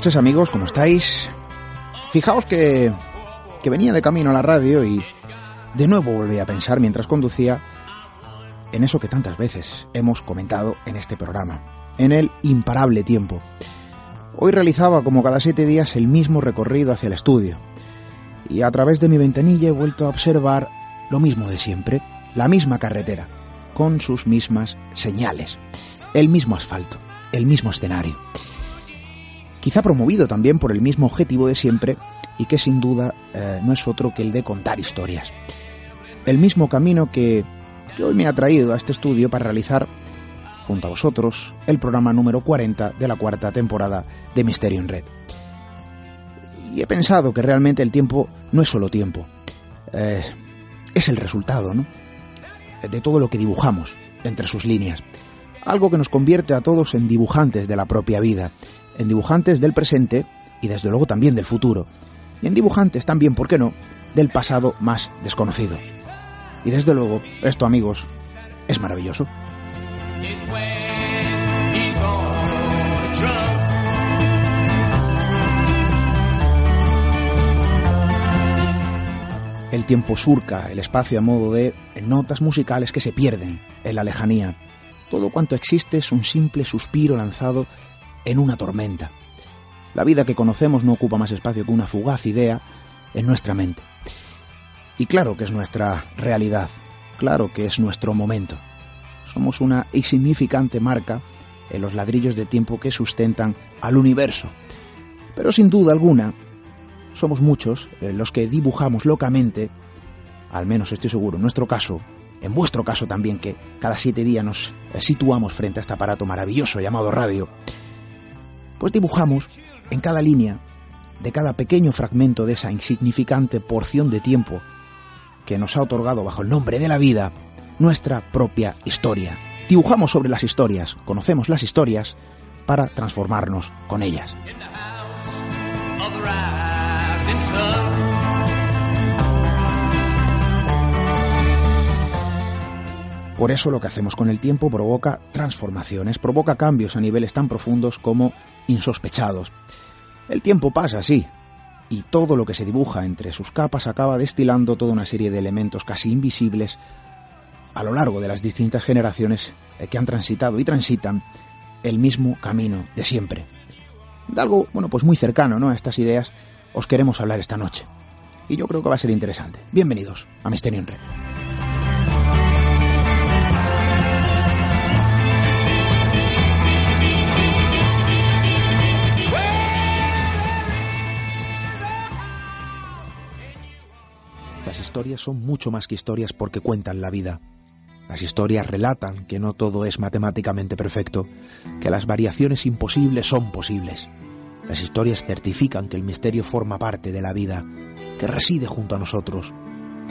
noches amigos, ¿cómo estáis? Fijaos que, que venía de camino a la radio y de nuevo volví a pensar mientras conducía en eso que tantas veces hemos comentado en este programa, en el imparable tiempo. Hoy realizaba como cada siete días el mismo recorrido hacia el estudio y a través de mi ventanilla he vuelto a observar lo mismo de siempre, la misma carretera, con sus mismas señales, el mismo asfalto, el mismo escenario quizá promovido también por el mismo objetivo de siempre y que sin duda eh, no es otro que el de contar historias. El mismo camino que, que hoy me ha traído a este estudio para realizar, junto a vosotros, el programa número 40 de la cuarta temporada de Misterio en Red. Y he pensado que realmente el tiempo no es solo tiempo, eh, es el resultado, ¿no? De todo lo que dibujamos entre sus líneas. Algo que nos convierte a todos en dibujantes de la propia vida, en dibujantes del presente y desde luego también del futuro, y en dibujantes también, ¿por qué no?, del pasado más desconocido. Y desde luego, esto amigos, es maravilloso. El tiempo surca el espacio a modo de notas musicales que se pierden en la lejanía. Todo cuanto existe es un simple suspiro lanzado en una tormenta. La vida que conocemos no ocupa más espacio que una fugaz idea en nuestra mente. Y claro que es nuestra realidad, claro que es nuestro momento. Somos una insignificante marca en los ladrillos de tiempo que sustentan al universo. Pero sin duda alguna, somos muchos los que dibujamos locamente, al menos estoy seguro, en nuestro caso, en vuestro caso también, que cada siete días nos situamos frente a este aparato maravilloso llamado radio, pues dibujamos en cada línea de cada pequeño fragmento de esa insignificante porción de tiempo que nos ha otorgado bajo el nombre de la vida nuestra propia historia. Dibujamos sobre las historias, conocemos las historias para transformarnos con ellas. Por eso lo que hacemos con el tiempo provoca transformaciones, provoca cambios a niveles tan profundos como insospechados. El tiempo pasa así, y todo lo que se dibuja entre sus capas acaba destilando toda una serie de elementos casi invisibles a lo largo de las distintas generaciones que han transitado y transitan el mismo camino de siempre. De algo, bueno, pues muy cercano ¿no? a estas ideas os queremos hablar esta noche. Y yo creo que va a ser interesante. Bienvenidos a Misterio en Red. Historias son mucho más que historias porque cuentan la vida. Las historias relatan que no todo es matemáticamente perfecto, que las variaciones imposibles son posibles. Las historias certifican que el misterio forma parte de la vida, que reside junto a nosotros,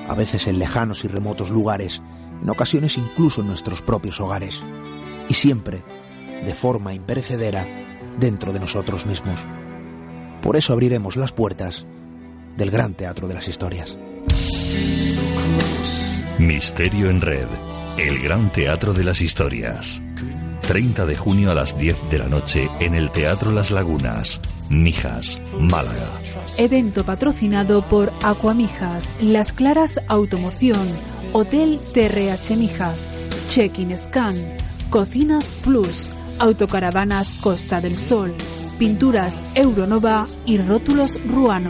a veces en lejanos y remotos lugares, en ocasiones incluso en nuestros propios hogares. y siempre, de forma imperecedera, dentro de nosotros mismos. Por eso abriremos las puertas del Gran Teatro de las Historias. Misterio en Red, el Gran Teatro de las Historias. 30 de junio a las 10 de la noche en el Teatro Las Lagunas, Mijas, Málaga. Evento patrocinado por Aquamijas, Las Claras Automoción, Hotel TRH Mijas, Check-in Scan, Cocinas Plus, Autocaravanas Costa del Sol, Pinturas Euronova y Rótulos Ruano.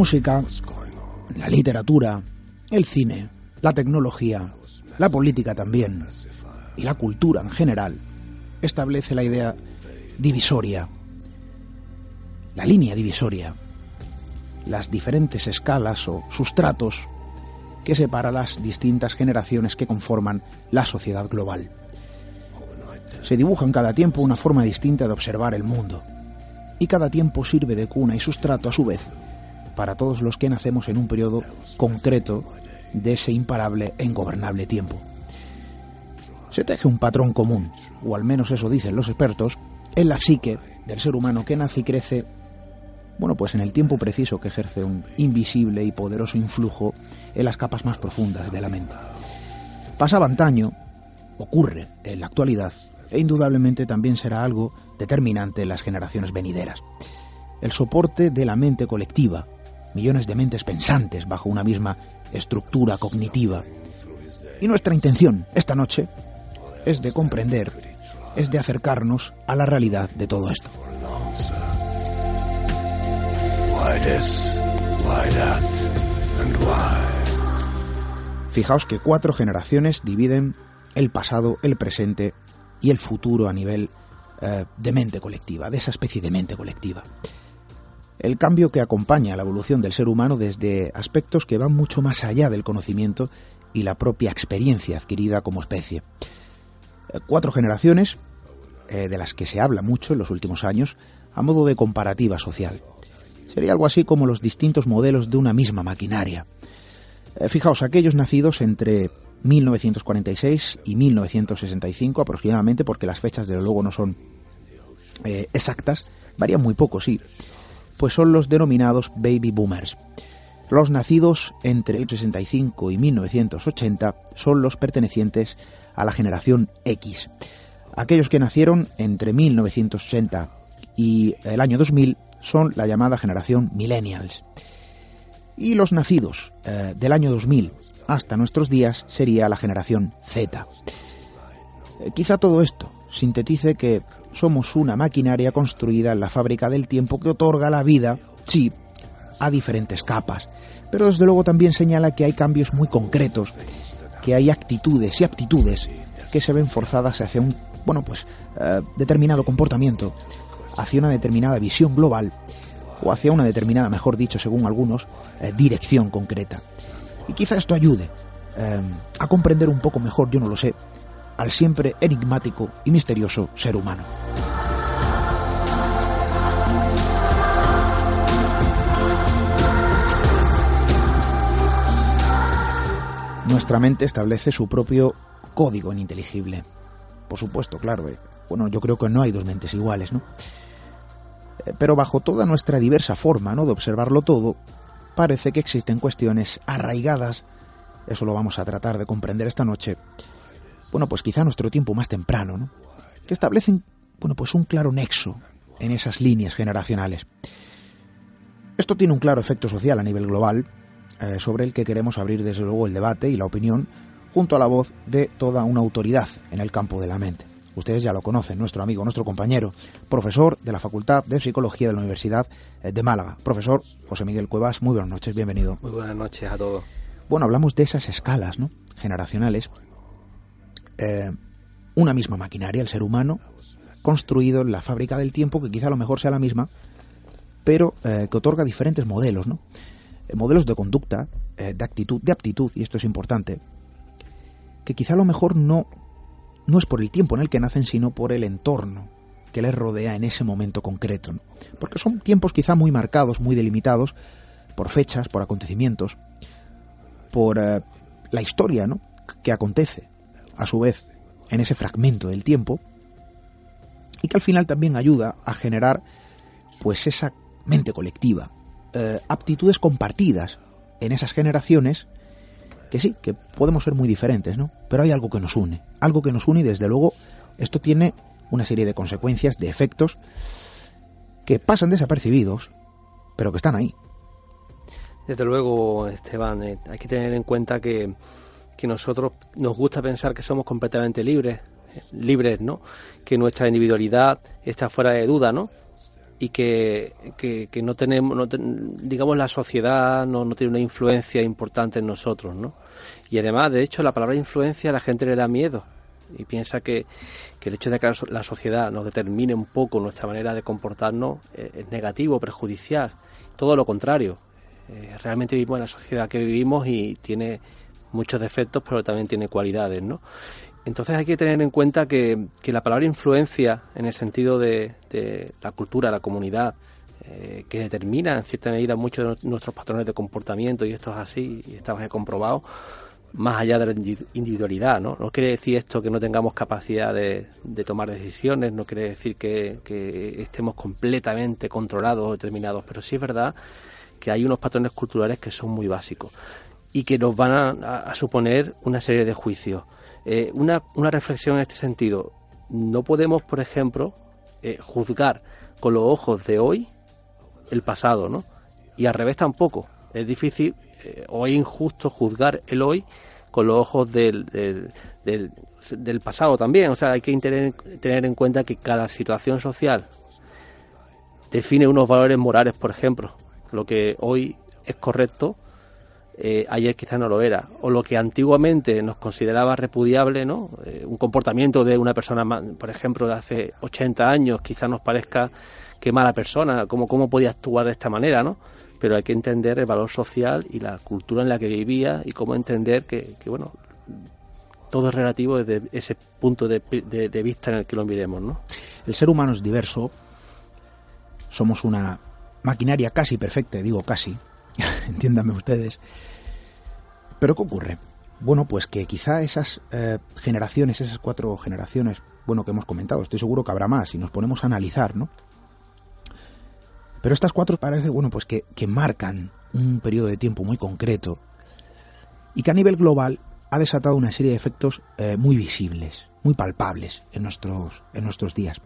Música, la literatura, el cine, la tecnología, la política también y la cultura en general establece la idea divisoria, la línea divisoria, las diferentes escalas o sustratos que separa las distintas generaciones que conforman la sociedad global. Se dibuja en cada tiempo una forma distinta de observar el mundo, y cada tiempo sirve de cuna y sustrato a su vez para todos los que nacemos en un periodo concreto de ese imparable e ingobernable tiempo. Se teje un patrón común, o al menos eso dicen los expertos, en la psique del ser humano que nace y crece, bueno, pues en el tiempo preciso que ejerce un invisible y poderoso influjo en las capas más profundas de la mente. Pasaba antaño, ocurre en la actualidad, e indudablemente también será algo determinante en las generaciones venideras. El soporte de la mente colectiva, millones de mentes pensantes bajo una misma estructura cognitiva. Y nuestra intención esta noche es de comprender, es de acercarnos a la realidad de todo esto. Fijaos que cuatro generaciones dividen el pasado, el presente y el futuro a nivel eh, de mente colectiva, de esa especie de mente colectiva el cambio que acompaña la evolución del ser humano desde aspectos que van mucho más allá del conocimiento y la propia experiencia adquirida como especie. Eh, cuatro generaciones, eh, de las que se habla mucho en los últimos años, a modo de comparativa social. Sería algo así como los distintos modelos de una misma maquinaria. Eh, fijaos, aquellos nacidos entre 1946 y 1965 aproximadamente, porque las fechas de luego no son exactas, varían muy poco, sí pues son los denominados baby boomers. Los nacidos entre el 65 y 1980 son los pertenecientes a la generación X. Aquellos que nacieron entre 1980 y el año 2000 son la llamada generación millennials. Y los nacidos eh, del año 2000 hasta nuestros días sería la generación Z. Eh, quizá todo esto sintetice que somos una maquinaria construida en la fábrica del tiempo que otorga la vida, sí, a diferentes capas. Pero desde luego también señala que hay cambios muy concretos, que hay actitudes y aptitudes que se ven forzadas hacia un, bueno, pues, eh, determinado comportamiento, hacia una determinada visión global, o hacia una determinada, mejor dicho, según algunos, eh, dirección concreta. Y quizá esto ayude eh, a comprender un poco mejor, yo no lo sé, al siempre enigmático y misterioso ser humano. Nuestra mente establece su propio código ininteligible. Por supuesto, claro. Eh. Bueno, yo creo que no hay dos mentes iguales, ¿no? Eh, pero bajo toda nuestra diversa forma, ¿no? De observarlo todo, parece que existen cuestiones arraigadas, eso lo vamos a tratar de comprender esta noche, bueno, pues quizá nuestro tiempo más temprano, ¿no? que establecen, bueno, pues un claro nexo en esas líneas generacionales. Esto tiene un claro efecto social a nivel global, eh, sobre el que queremos abrir desde luego el debate y la opinión junto a la voz de toda una autoridad en el campo de la mente. Ustedes ya lo conocen, nuestro amigo, nuestro compañero, profesor de la Facultad de Psicología de la Universidad eh, de Málaga. Profesor José Miguel Cuevas, muy buenas noches, bienvenido. Muy buenas noches a todos. Bueno, hablamos de esas escalas ¿no? generacionales. Eh, una misma maquinaria, el ser humano, construido en la fábrica del tiempo, que quizá a lo mejor sea la misma, pero eh, que otorga diferentes modelos, ¿no? modelos de conducta, de actitud, de aptitud, y esto es importante, que quizá a lo mejor no no es por el tiempo en el que nacen, sino por el entorno que les rodea en ese momento concreto. Porque son tiempos quizá muy marcados, muy delimitados, por fechas, por acontecimientos, por eh, la historia ¿no? que acontece, a su vez, en ese fragmento del tiempo, y que al final también ayuda a generar pues esa mente colectiva, eh, aptitudes compartidas en esas generaciones que sí, que podemos ser muy diferentes, ¿no? Pero hay algo que nos une, algo que nos une y desde luego esto tiene una serie de consecuencias, de efectos que pasan desapercibidos, pero que están ahí. Desde luego, Esteban, eh, hay que tener en cuenta que, que nosotros nos gusta pensar que somos completamente libres, libres, ¿no? Que nuestra individualidad está fuera de duda, ¿no? y que, que, no tenemos, no digamos, la sociedad no, no, tiene una influencia importante en nosotros, ¿no? Y además, de hecho, la palabra influencia a la gente le da miedo y piensa que, que el hecho de que la sociedad nos determine un poco nuestra manera de comportarnos eh, es negativo, perjudicial. Todo lo contrario. Eh, realmente vivimos en la sociedad que vivimos y tiene muchos defectos, pero también tiene cualidades, ¿no? Entonces hay que tener en cuenta que, la palabra influencia, en el sentido de, la cultura, la comunidad, eh, que determina en cierta medida muchos de nuestros patrones de comportamiento, y esto es así, y estamos comprobado, más allá de la individualidad, ¿no? No quiere decir esto que no tengamos capacidad de, tomar decisiones, no quiere decir que, estemos completamente controlados o determinados, pero sí es verdad que hay unos patrones culturales que son muy básicos y que nos van a suponer una serie de juicios. Eh, una, una, reflexión en este sentido. No podemos, por ejemplo, eh, juzgar con los ojos de hoy el pasado, ¿no? Y al revés tampoco. Es difícil eh, o es injusto juzgar el hoy con los ojos del, del, del, pasado también. O sea, hay que tener, tener en cuenta que cada situación social define unos valores morales, por ejemplo. Lo que hoy es correcto eh, ayer quizás no lo era, o lo que antiguamente nos consideraba repudiable, ¿no? Eh, un comportamiento de una persona, por ejemplo, de hace 80 años, quizás nos parezca que mala persona, cómo, cómo podía actuar de esta manera, ¿no? Pero hay que entender el valor social y la cultura en la que vivía y cómo entender que, bueno, todo es relativo desde ese punto de, de vista en el que lo miremos, ¿no? El ser humano es diverso, somos una maquinaria casi perfecta, digo casi, entiéndanme ustedes, pero ¿qué ocurre? Bueno, pues que quizá esas eh, generaciones, esas cuatro generaciones, bueno, que hemos comentado, estoy seguro que habrá más, y nos ponemos a analizar, ¿no? Pero estas cuatro parece, bueno, pues que, marcan un periodo de tiempo muy concreto y que a nivel global ha desatado una serie de efectos eh, muy visibles, muy palpables en nuestros, en nuestros días.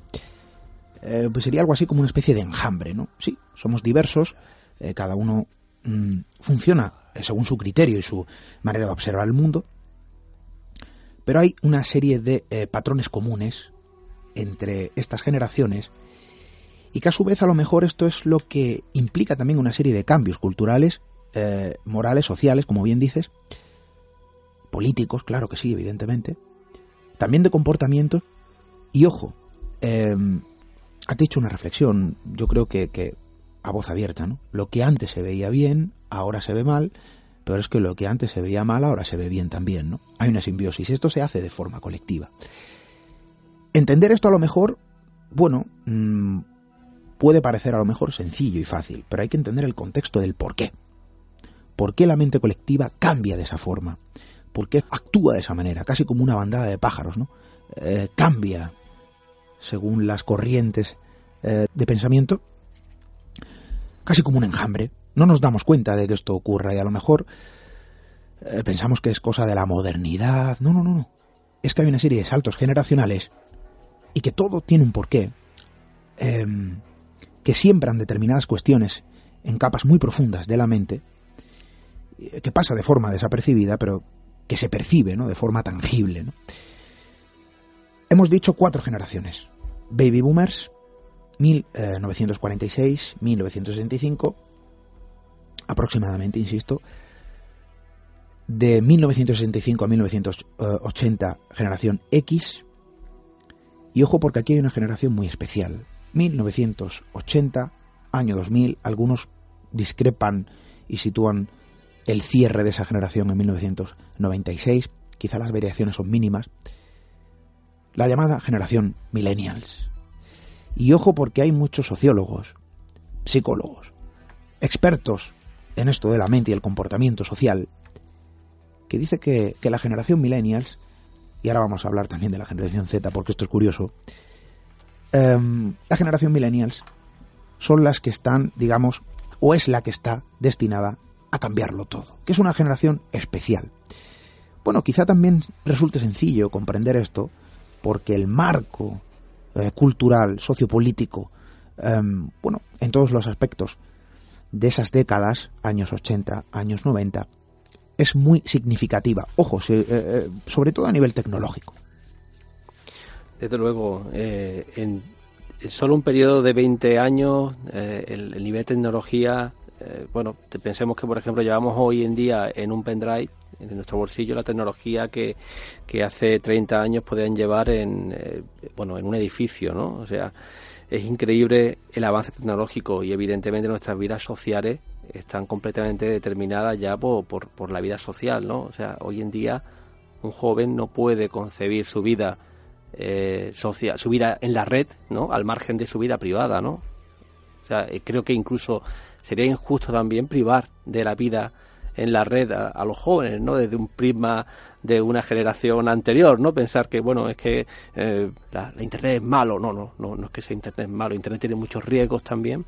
Eh, pues sería algo así como una especie de enjambre, ¿no? Sí, somos diversos, cada uno mm, funciona según su criterio y su manera de observar el mundo, pero hay una serie de eh, patrones comunes entre estas generaciones y que a su vez a lo mejor esto es lo que implica también una serie de cambios culturales, eh, morales, sociales, como bien dices, políticos, claro que sí, evidentemente, también de comportamiento y ojo, eh, has dicho una reflexión, yo creo que a voz abierta, ¿no? Lo que antes se veía bien, ahora se ve mal, pero es que lo que antes se veía mal, ahora se ve bien también, ¿no? Hay una simbiosis, esto se hace de forma colectiva. Entender esto a lo mejor, bueno, mm, puede parecer a lo mejor sencillo y fácil, pero hay que entender el contexto del por qué. ¿Por qué la mente colectiva cambia de esa forma? ¿Por qué actúa de esa manera? Casi como una bandada de pájaros, ¿no? Eh, cambia según las corrientes eh, de pensamiento casi como un enjambre. No nos damos cuenta de que esto ocurra y a lo mejor eh, pensamos que es cosa de la modernidad. No, no, no, no. Es que hay una serie de saltos generacionales y que todo tiene un porqué, em, que siembran determinadas cuestiones en capas muy profundas de la mente, eh, que pasa de forma desapercibida, pero que se percibe ¿no? de forma tangible. Hemos dicho cuatro generaciones. Baby Boomers, 1946-1965, aproximadamente, insisto, de 1965 a 1980, generación X, y ojo porque aquí hay una generación muy especial. 1980, año 2000, algunos discrepan y sitúan el cierre de esa generación en 1996, quizá las variaciones son mínimas. La llamada generación millennials. Y ojo porque hay muchos sociólogos, psicólogos, expertos en esto de la mente y el comportamiento social, que dice que, la generación millennials y ahora vamos a hablar también de la generación Z porque esto es curioso, em, la generación millennials son las que están, digamos, o es la que está destinada a cambiarlo todo, que es una generación especial. Bueno, quizá también resulte sencillo comprender esto porque el marco eh, cultural, sociopolítico, em, bueno, en todos los aspectos de esas décadas, años 80, años 90, es muy significativa. Ojo, eh, eh, sobre todo a nivel tecnológico. Desde luego, eh, en solo un periodo de 20 años, el, nivel de tecnología, bueno, pensemos que, por ejemplo, llevamos hoy en día en un pendrive, en nuestro bolsillo, la tecnología que, que hace 30 años podían llevar en, bueno, en un edificio, ¿no? O sea, es increíble el avance tecnológico y, evidentemente, nuestras vidas sociales están completamente determinadas ya por, por, la vida social, ¿no? O sea, hoy en día un joven no puede concebir su vida eh, social, su vida en la red, ¿no? Al margen de su vida privada, ¿no? O sea, eh, creo que incluso sería injusto también privar de la vida en la red a, los jóvenes, ¿no? Desde un prisma de una generación anterior, ¿no? Pensar que, bueno, es que eh, la, Internet es malo. No, no, no, no es que sea Internet malo. Internet tiene muchos riesgos también,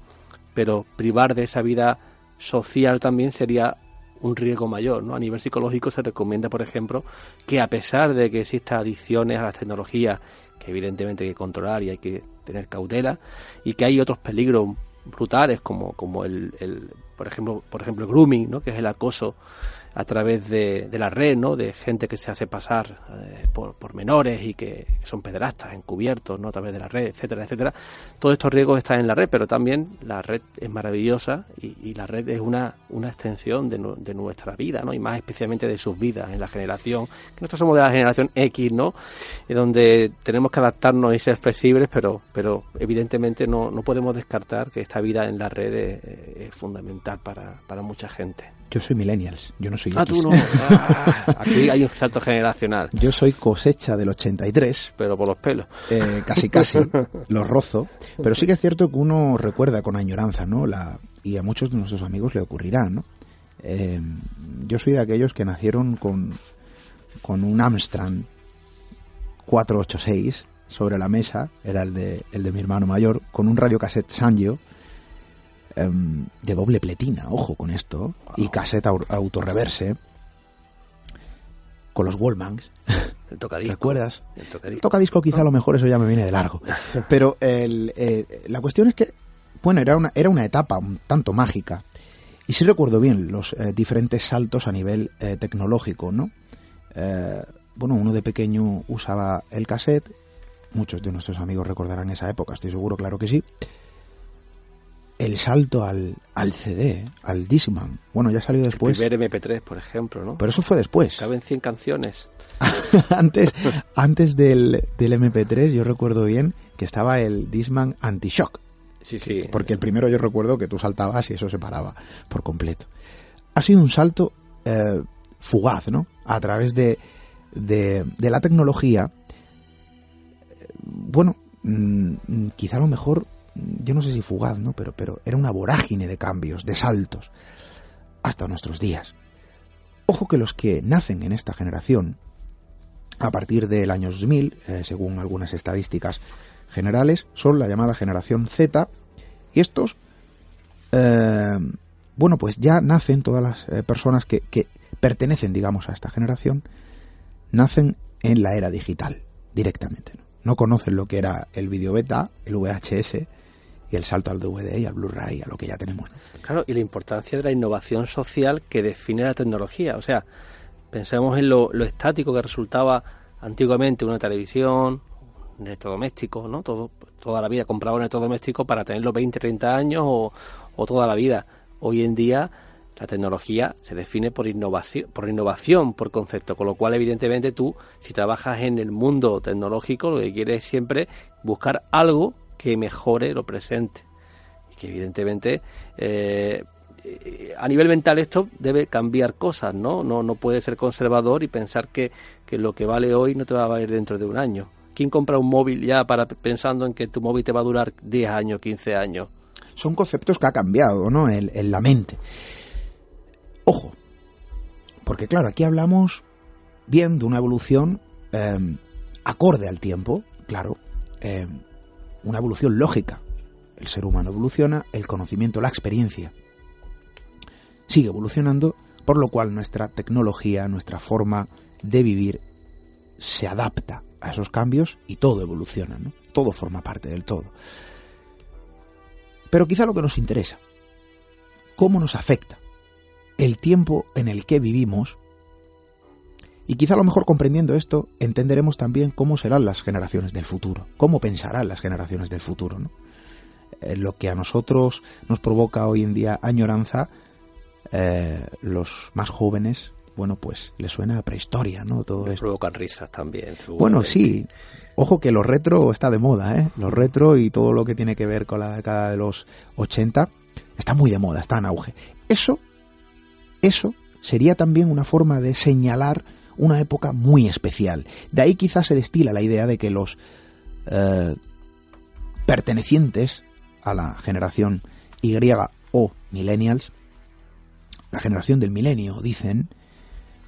pero privar de esa vida social también sería un riesgo mayor, ¿no? A nivel psicológico se recomienda, por ejemplo, que a pesar de que existan adicciones a las tecnologías, que evidentemente hay que controlar y hay que tener cautela, y que hay otros peligros brutales como, como el, el por ejemplo, por ejemplo, grooming, ¿no? que es el acoso a través de, de la red, ¿no? De gente que se hace pasar eh, por, por, menores y que son pederastas, encubiertos, ¿no? A través de la red, etcétera, etcétera. Todos estos riesgos están en la red, pero también la red es maravillosa y, la red es una, una extensión de, de, nuestra vida, ¿no? Y más especialmente de sus vidas en la generación, que nosotros somos de la generación X, ¿no? Y donde tenemos que adaptarnos y ser flexibles, pero, pero evidentemente no, no podemos descartar que esta vida en la red es, es fundamental para, para mucha gente. Yo soy millennials, yo no soy Ah, tú no. Ah, aquí hay un salto generacional. Yo soy cosecha del 83. Pero por los pelos. Eh, casi, casi. los rozo. Pero sí que es cierto que uno recuerda con añoranza, ¿no? La, y a muchos de nuestros amigos le ocurrirá, ¿no? Eh, yo soy de aquellos que nacieron con, con un Amstrad 486 sobre la mesa, era el de, el de mi hermano mayor, con un radiocassette Sanyo Em, de doble pletina, ojo con esto, y cassette autorreverse, con los Wallmans. El tocadisco. ¿Recuerdas? El tocadisco. quizá a lo mejor eso ya me viene de largo. Pero eh, la cuestión es que, bueno, era una, era una etapa un tanto mágica. Y sí recuerdo bien los eh, diferentes saltos a nivel eh, tecnológico, ¿no? bueno, uno de pequeño usaba el cassette. Muchos de nuestros amigos recordarán esa época, estoy seguro, claro que sí el salto al, al CD, al Discman. Bueno, ya salió después. El primer MP3, por ejemplo, ¿no? Pero eso fue después. Caben 100 canciones. antes antes del, del MP3 yo recuerdo bien que estaba el Discman Anti-Shock. Sí, sí. Porque el primero yo recuerdo que tú saltabas y eso se paraba por completo. Ha sido un salto eh, fugaz, ¿no? A través de, de, de la tecnología. Bueno, mm, quizá a lo mejor yo no sé si fugaz, ¿no? Pero, pero era una vorágine de cambios, de saltos, hasta nuestros días. Ojo que los que nacen en esta generación, a partir del año 2000, eh, según algunas estadísticas generales, son la llamada generación Z, y estos, eh, bueno, pues ya nacen todas las eh, personas que, pertenecen, digamos, a esta generación, nacen en la era digital, directamente. ¿no? no conocen lo que era el video beta, el VHS, y el salto al DVD y al Blu-ray, a lo que ya tenemos. Claro, y la importancia de la innovación social que define la tecnología. O sea, Pensemos en lo, estático que resultaba antiguamente una televisión, un electrodoméstico, ¿no? Todo, toda la vida compraba un electrodoméstico para tenerlo 20, 30 años o, o toda la vida. Hoy en día la tecnología se define por innovación, por innovación, por concepto, con lo cual evidentemente tú, si trabajas en el mundo tecnológico, lo que quieres es siempre buscar algo que mejore lo presente. Y que evidentemente eh, a nivel mental esto debe cambiar cosas, ¿no? No, no puede ser conservador y pensar que, que lo que vale hoy no te va a valer dentro de un año. ¿Quién compra un móvil ya para pensando en que tu móvil te va a durar 10 años, 15 años? Son conceptos que ha cambiado, ¿no? En, la mente. Ojo, porque claro, aquí hablamos bien de una evolución em, acorde al tiempo, claro, em, una evolución lógica. El ser humano evoluciona, el conocimiento, la experiencia sigue evolucionando, por lo cual nuestra tecnología, nuestra forma de vivir se adapta a esos cambios y todo evoluciona. Todo forma parte del todo. Pero quizá lo que nos interesa, cómo nos afecta el tiempo en el que vivimos, y quizá a lo mejor comprendiendo esto, entenderemos también cómo serán las generaciones del futuro, cómo pensarán las generaciones del futuro, ¿no? Eh, lo que a nosotros nos provoca hoy en día añoranza, eh, los más jóvenes, bueno, pues les suena a prehistoria, ¿no? Todo esto. Provocan risas también. Bueno, sí. Ojo que lo retro está de moda, ¿eh? Lo retro y todo lo que tiene que ver con la década de los 80 está muy de moda, está en auge. Eso, eso sería también una forma de señalar una época muy especial. De ahí quizás se destila la idea de que los eh, pertenecientes a la generación Y o millennials la generación del milenio, dicen,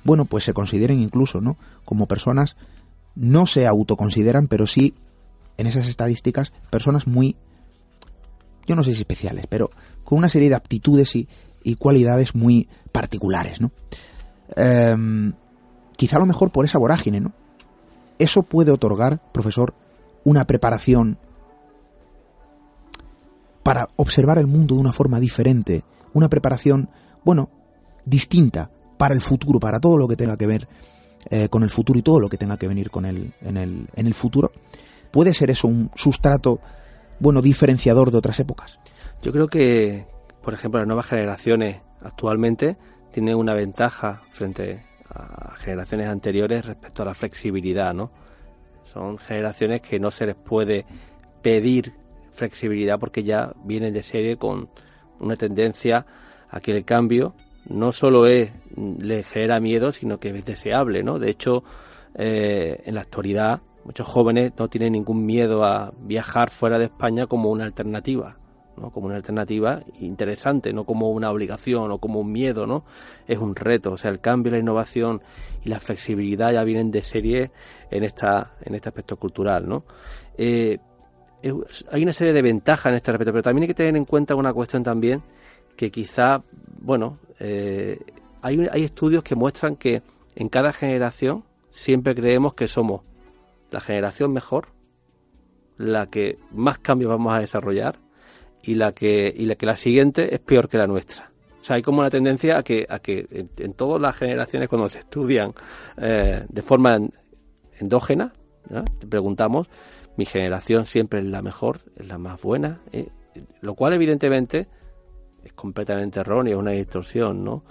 bueno, pues se consideren incluso, ¿no? Como personas, no se autoconsideran, pero sí, en esas estadísticas, personas muy, yo no sé si especiales, pero con una serie de aptitudes y, cualidades muy particulares, ¿no? Em, quizá a lo mejor por esa vorágine, ¿no? Eso puede otorgar, profesor, una preparación para observar el mundo de una forma diferente, una preparación bueno, distinta para el futuro, para todo lo que tenga que ver eh, con el futuro y todo lo que tenga que venir con en, el, en el futuro, ¿puede ser eso un sustrato, bueno, diferenciador de otras épocas? Yo creo que, por ejemplo, las nuevas generaciones actualmente tienen una ventaja frente a generaciones anteriores respecto a la flexibilidad, ¿no? Son generaciones que no se les puede pedir flexibilidad porque ya vienen de serie con una tendencia Aquí el cambio no solo es le genera miedo, sino que es deseable, ¿no? De hecho, eh, en la actualidad muchos jóvenes no tienen ningún miedo a viajar fuera de España como una alternativa, ¿no? Como una alternativa interesante, no como una obligación o como un miedo, ¿no? Es un reto, o sea, el cambio, la innovación y la flexibilidad ya vienen de serie en esta en este aspecto cultural, ¿no? Eh, hay una serie de ventajas en este respecto, pero también hay que tener en cuenta una cuestión también que quizá, bueno, eh, hay, hay estudios que muestran que en cada generación siempre creemos que somos la generación mejor, la que más cambios vamos a desarrollar y la que, y la, que la siguiente es peor que la nuestra. O sea, hay como una tendencia a que, a que en, todas las generaciones cuando se estudian eh, de forma endógena, preguntamos, mi generación siempre es la mejor, es la más buena, eh, lo cual evidentemente es completamente errónea, es una distorsión, ¿no?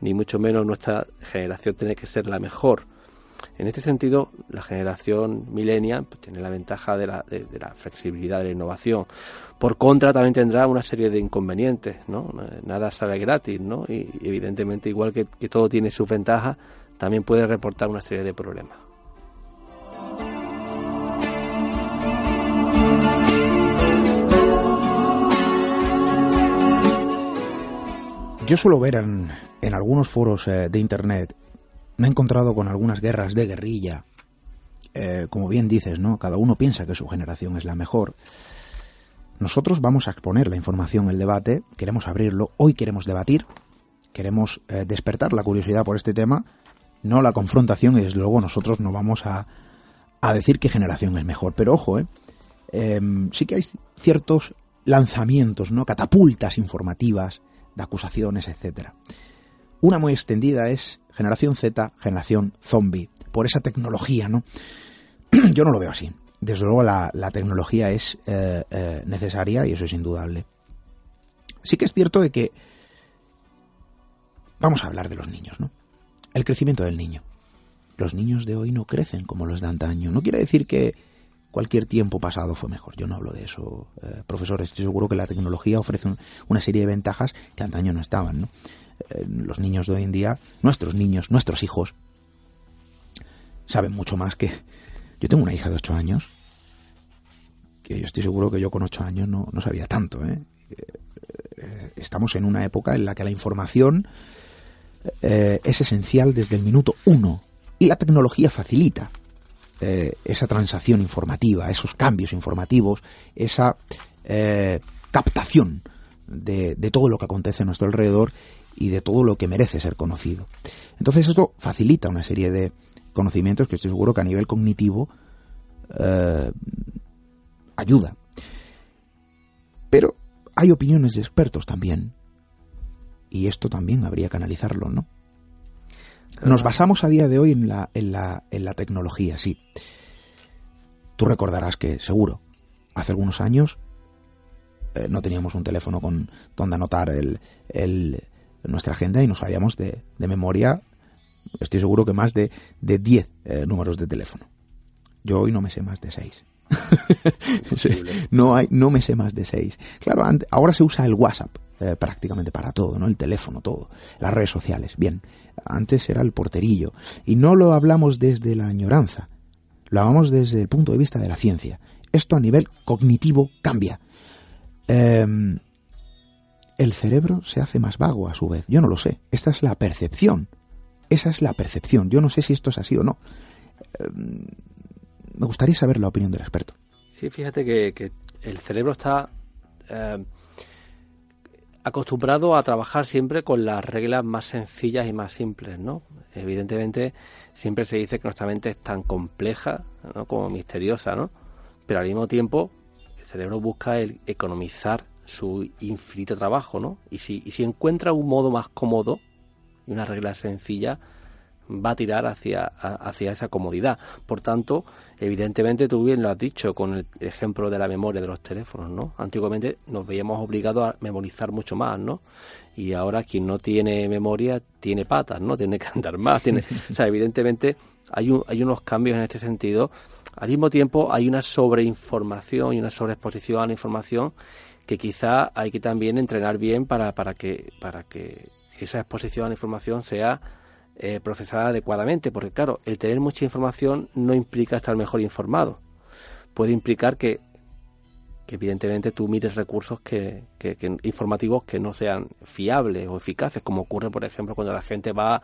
Ni mucho menos nuestra generación tiene que ser la mejor. En este sentido, la generación millennial pues, tiene la ventaja de la, flexibilidad, de la innovación. Por contra, también tendrá una serie de inconvenientes, ¿no? Nada sale gratis, ¿no? Y, evidentemente, igual que, que todo tiene sus ventajas, también puede reportar una serie de problemas. Yo suelo ver en, algunos foros eh, de Internet, me he encontrado con algunas guerras de guerrilla. Eh, como bien dices, ¿no? Cada uno piensa que su generación es la mejor. Nosotros vamos a exponer la información, el debate, queremos abrirlo, hoy queremos debatir, queremos eh, despertar la curiosidad por este tema, no la confrontación y desde luego nosotros no vamos a, a decir qué generación es mejor. Pero ojo, ¿eh? Em, sí que hay ciertos lanzamientos, ¿no? Catapultas informativas de acusaciones, etcétera. Una muy extendida es generación Z, generación zombie, por esa tecnología, ¿no? Yo no lo veo así. Desde luego la, tecnología es eh, eh, necesaria y eso es indudable. Sí que es cierto de que vamos a hablar de los niños, ¿no? El crecimiento del niño. Los niños de hoy no crecen como los de antaño. No quiere decir que cualquier tiempo pasado fue mejor. Yo no hablo de eso, eh, profesor. Estoy seguro que la tecnología ofrece una serie de ventajas que antaño no estaban, ¿no? Eh, los niños de hoy en día, nuestros niños, nuestros hijos, saben mucho más que... Yo tengo una hija de 8 años, que yo estoy seguro que yo con 8 años no, sabía tanto. ¿eh? ¿eh? Estamos en una época en la que la información es esencial desde el minuto uno y la tecnología facilita esa transacción informativa, esos cambios informativos, esa captación de, de, todo lo que acontece a nuestro alrededor y de todo lo que merece ser conocido. Entonces esto facilita una serie de conocimientos que estoy seguro que a nivel cognitivo eh, ayuda. Pero hay opiniones de expertos también. Y esto también habría que analizarlo, ¿no? Nos basamos a día de hoy en la, en la, en la tecnología, sí. Tú recordarás que, seguro, hace algunos años eh, no teníamos un teléfono con donde anotar el, nuestra agenda y no sabíamos de, de memoria, estoy seguro que más de, de 10 eh, números de teléfono. Yo hoy no me sé más de 6. no, hay, no me sé más de 6. Claro, ahora se usa el WhatsApp eh, prácticamente para todo, ¿no? El teléfono, todo. Las redes sociales. Bien, antes era el porterillo. Y no lo hablamos desde la añoranza. Lo hablamos desde el punto de vista de la ciencia. Esto a nivel cognitivo cambia. Eh, el cerebro se hace más vago a su vez. Yo no lo sé. Esta es la percepción. Esa es la percepción. Yo no sé si esto es así o no. Em, me gustaría saber la opinión del experto. Sí, fíjate que, el cerebro está em, acostumbrado a trabajar siempre con las reglas más sencillas y más simples, ¿no? Evidentemente, siempre se dice que nuestra mente es tan compleja, ¿no? Como misteriosa, ¿no? Pero al mismo tiempo, el cerebro busca el economizar su infinito trabajo, ¿no? Y si, y si encuentra un modo más cómodo y una regla sencilla, va a tirar hacia, hacia esa comodidad. Por tanto, evidentemente tú bien lo has dicho con el ejemplo de la memoria de los teléfonos, ¿no? Antiguamente nos veíamos obligados a memorizar mucho más, ¿no? Y ahora quien no tiene memoria tiene patas, ¿no? Tiene que andar más, tiene, o sea, evidentemente hay, un, hay unos cambios en este sentido. Al mismo tiempo hay una sobreinformación y una sobreexposición a la información que quizá hay que también entrenar bien para, para, que, para que esa exposición a la información sea eh, procesada adecuadamente, porque claro, el tener mucha información no implica estar mejor informado. Puede implicar que, que evidentemente tú mires recursos que, que, informativos que no sean fiables o eficaces, como ocurre, por ejemplo, cuando la gente va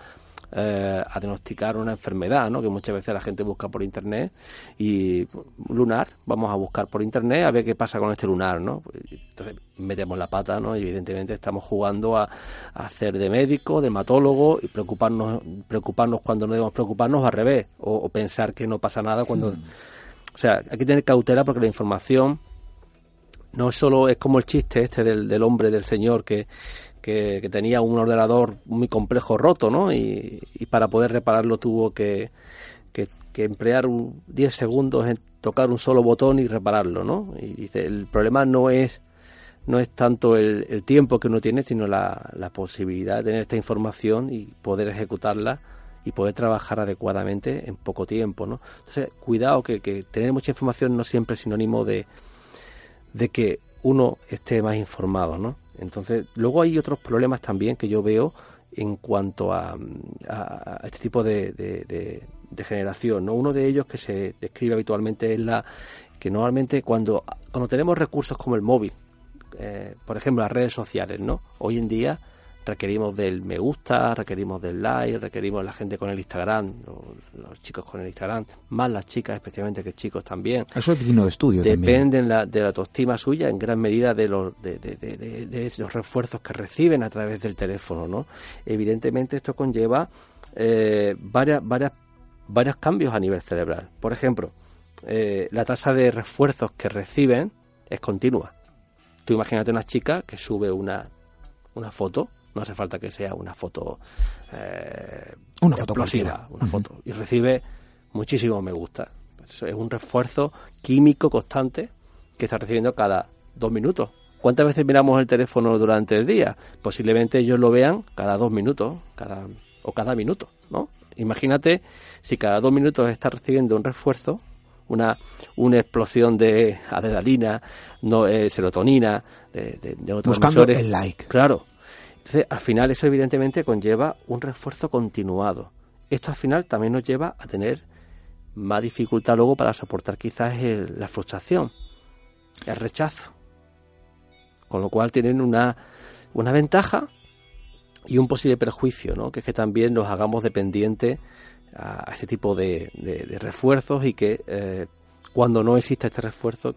eh, a diagnosticar una enfermedad, ¿no? que muchas veces la gente busca por internet y lunar, vamos a buscar por internet a ver qué pasa con este lunar, ¿no? Entonces metemos la pata, ¿no? Y evidentemente estamos jugando a, hacer de médico, de hematólogo y preocuparnos, preocuparnos cuando no debemos preocuparnos al revés, o, pensar que no pasa nada cuando... O sea, hay que tener cautela porque la información no solo es como el chiste este del, del hombre, del señor que que, tenía un ordenador muy complejo roto, ¿no? Y, para poder repararlo tuvo que, emplear 10 segundos en tocar un solo botón y repararlo, ¿no? Y dice, el problema no es no es tanto el, tiempo que uno tiene, sino la, posibilidad de tener esta información y poder ejecutarla y poder trabajar adecuadamente en poco tiempo, ¿no? Entonces, cuidado que, que tener mucha información no siempre es sinónimo de, de que uno esté más informado, ¿no? Entonces, luego hay otros problemas también que yo veo en cuanto a, este tipo de, generación. ¿no? Uno de ellos que se describe habitualmente es la que normalmente cuando, cuando tenemos recursos como el móvil, eh, por ejemplo las redes sociales, ¿no? Hoy en día requerimos del me gusta, requerimos del like, requerimos la gente con el Instagram, los, chicos con el Instagram, más las chicas especialmente que chicos también. Eso es digno de estudio Dependen de la autoestima suya en gran medida de los, de, los refuerzos que reciben a través del teléfono, ¿no? Evidentemente esto conlleva eh, varias, varias, varios cambios a nivel cerebral. Por ejemplo, eh, la tasa de refuerzos que reciben es continua. Tú imagínate una chica que sube una, una foto No hace falta que sea una foto eh, una foto explosiva, una foto. Y recibe muchísimo me gusta. Pues es un refuerzo químico constante que está recibiendo cada dos minutos. ¿Cuántas veces miramos el teléfono durante el día? Posiblemente ellos lo vean cada dos minutos cada, o cada minuto, ¿no? Imagínate si cada dos minutos está recibiendo un refuerzo, una, una explosión de adrenalina, no, eh, serotonina, de, de, otros Buscando el like. Claro. Entonces, al final eso evidentemente conlleva un refuerzo continuado. Esto al final también nos lleva a tener más dificultad luego para soportar quizás la frustración, el rechazo. Con lo cual tienen una, una ventaja y un posible perjuicio, ¿no? que es que también nos hagamos dependientes a, este tipo de, refuerzos y que eh, cuando no existe este refuerzo,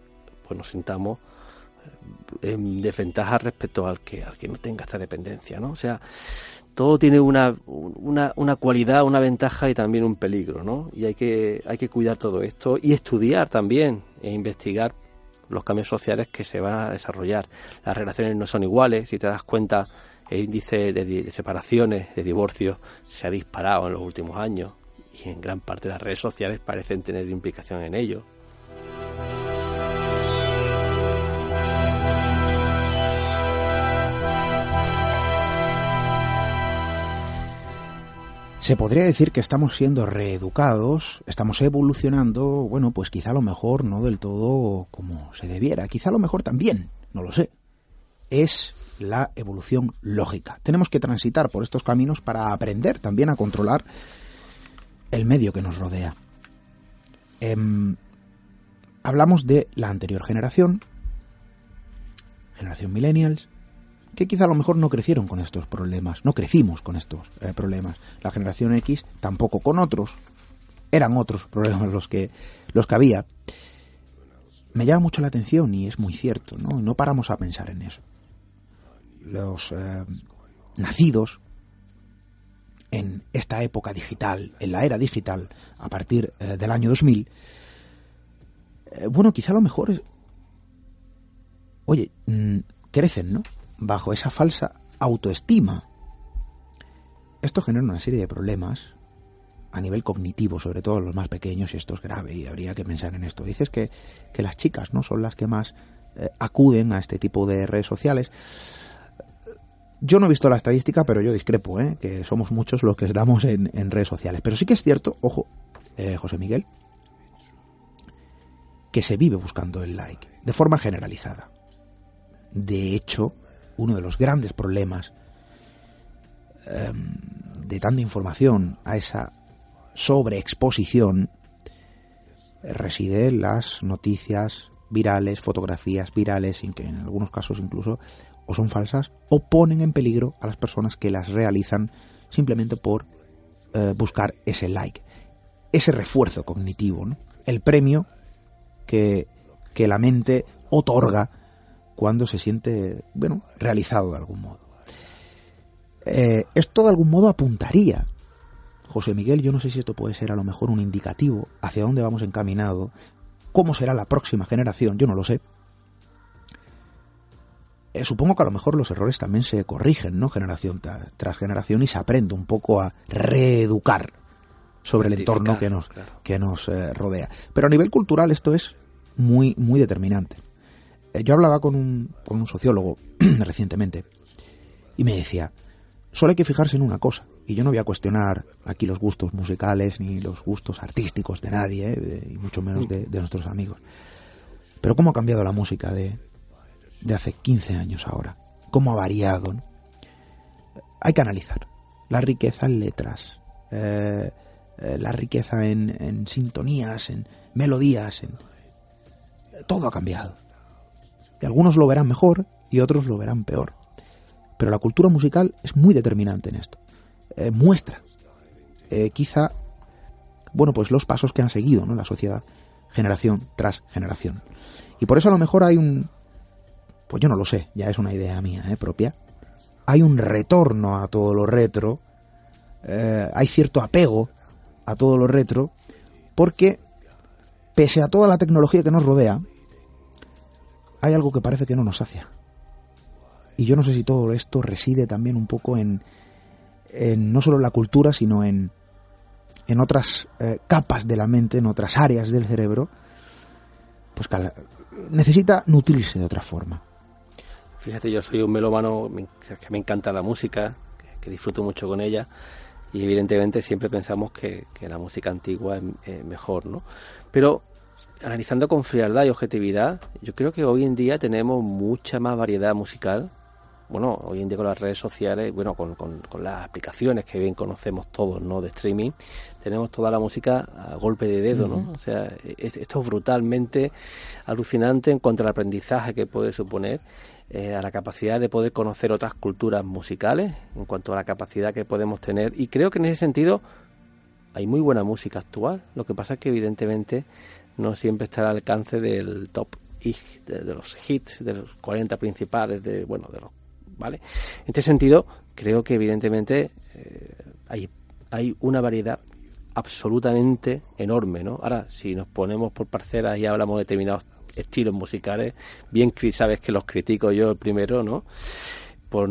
pues nos sintamos en desventaja respecto al que, al que no tenga esta dependencia. ¿no? O sea, todo tiene una, una, una, cualidad, una ventaja y también un peligro, ¿no? Y hay que, hay que cuidar todo esto y estudiar también e investigar los cambios sociales que se van a desarrollar. Las relaciones no son iguales, si te das cuenta, el índice de, separaciones, de divorcios, se ha disparado en los últimos años y en gran parte de las redes sociales parecen tener implicación en ello. Se podría decir que estamos siendo reeducados, estamos evolucionando, bueno, pues quizá a lo mejor no del todo como se debiera, quizá a lo mejor también, no lo sé. Es la evolución lógica. Tenemos que transitar por estos caminos para aprender también a controlar el medio que nos rodea. Em, hablamos de la anterior generación, generación millennials, que quizá a lo mejor no crecieron con estos problemas, no crecimos con estos eh, problemas. La generación X tampoco con otros, eran otros problemas los que, los que había. Me llama mucho la atención y es muy cierto, ¿no? No paramos a pensar en eso. Los eh, nacidos en esta época digital, en la era digital, a partir eh, del año 2000, bueno, quizá a lo mejor es... Oye, mm, crecen, ¿no? Bajo esa falsa autoestima. Esto genera una serie de problemas a nivel cognitivo, sobre todo los más pequeños, y esto es grave y habría que pensar en esto. Dices que, las chicas no son las que más eh, acuden a este tipo de redes sociales. Yo no he visto la estadística, pero yo discrepo, ¿eh? que somos muchos los que estamos en, en redes sociales. Pero sí que es cierto, ojo, eh, José Miguel, que se vive buscando el like, de forma generalizada. De hecho, uno de los grandes problemas em, de tanta información a esa sobreexposición reside en las noticias virales, fotografías virales, que en algunos casos incluso o son falsas o ponen en peligro a las personas que las realizan simplemente por eh, buscar ese like, ese refuerzo cognitivo, el premio que, que la mente otorga cuando se siente, bueno, realizado de algún modo. Eh, esto de algún modo apuntaría, José Miguel, yo no sé si esto puede ser a lo mejor un indicativo hacia dónde vamos encaminado, cómo será la próxima generación, yo no lo sé. Eh, supongo que a lo mejor los errores también se corrigen, ¿no? Generación tras generación y se aprende un poco a reeducar sobre el entorno que nos, que nos eh, rodea. Pero a nivel cultural esto es muy, muy determinante. Eh, yo hablaba con un, con un sociólogo recientemente y me decía, solo hay que fijarse en una cosa, y yo no voy a cuestionar aquí los gustos musicales ni los gustos artísticos de nadie, eh, y mucho menos de, nuestros amigos. Pero cómo ha cambiado la música de, de hace 15 años ahora, cómo ha variado. Hay que analizar la riqueza en letras, eh, la riqueza en, en sintonías, en melodías, en... todo ha cambiado algunos lo verán mejor y otros lo verán peor. Pero la cultura musical es muy determinante en esto. Eh, muestra eh, quizá, bueno, pues los pasos que han seguido ¿no? la sociedad generación tras generación. Y por eso a lo mejor hay un, pues yo no lo sé, ya es una idea mía ¿eh? propia, hay un retorno a todo lo retro, hay cierto apego a todo lo retro, porque pese a toda la tecnología que nos rodea, hay algo que parece que no nos sacia. Y yo no sé si todo esto reside también un poco en, en no solo en la cultura, sino en, en otras eh, capas de la mente, en otras áreas del cerebro, pues que necesita nutrirse de otra forma. Fíjate, yo soy un melómano que me encanta la música, que, disfruto mucho con ella y evidentemente siempre pensamos que, la música antigua es mejor, ¿no? Pero analizando con frialdad y objetividad, yo creo que hoy en día tenemos mucha más variedad musical bueno, hoy en día con las redes sociales, bueno, con, las aplicaciones que bien conocemos todos, ¿no? De streaming, tenemos toda la música a golpe de dedo, ¿no? O sea, esto es brutalmente alucinante en cuanto al aprendizaje que puede suponer, eh, a la capacidad de poder conocer otras culturas musicales, en cuanto a la capacidad que podemos tener. Y creo que en ese sentido hay muy buena música actual. Lo que pasa es que evidentemente no siempre está al alcance del top de, de los hits, de los 40 principales, de bueno, de los ¿vale? En este sentido, creo que evidentemente eh, hay, hay una variedad absolutamente enorme, ¿no? Ahora, si nos ponemos por parcelas y hablamos de determinados estilos musicales, bien sabes que los critico yo el primero, ¿no? Por,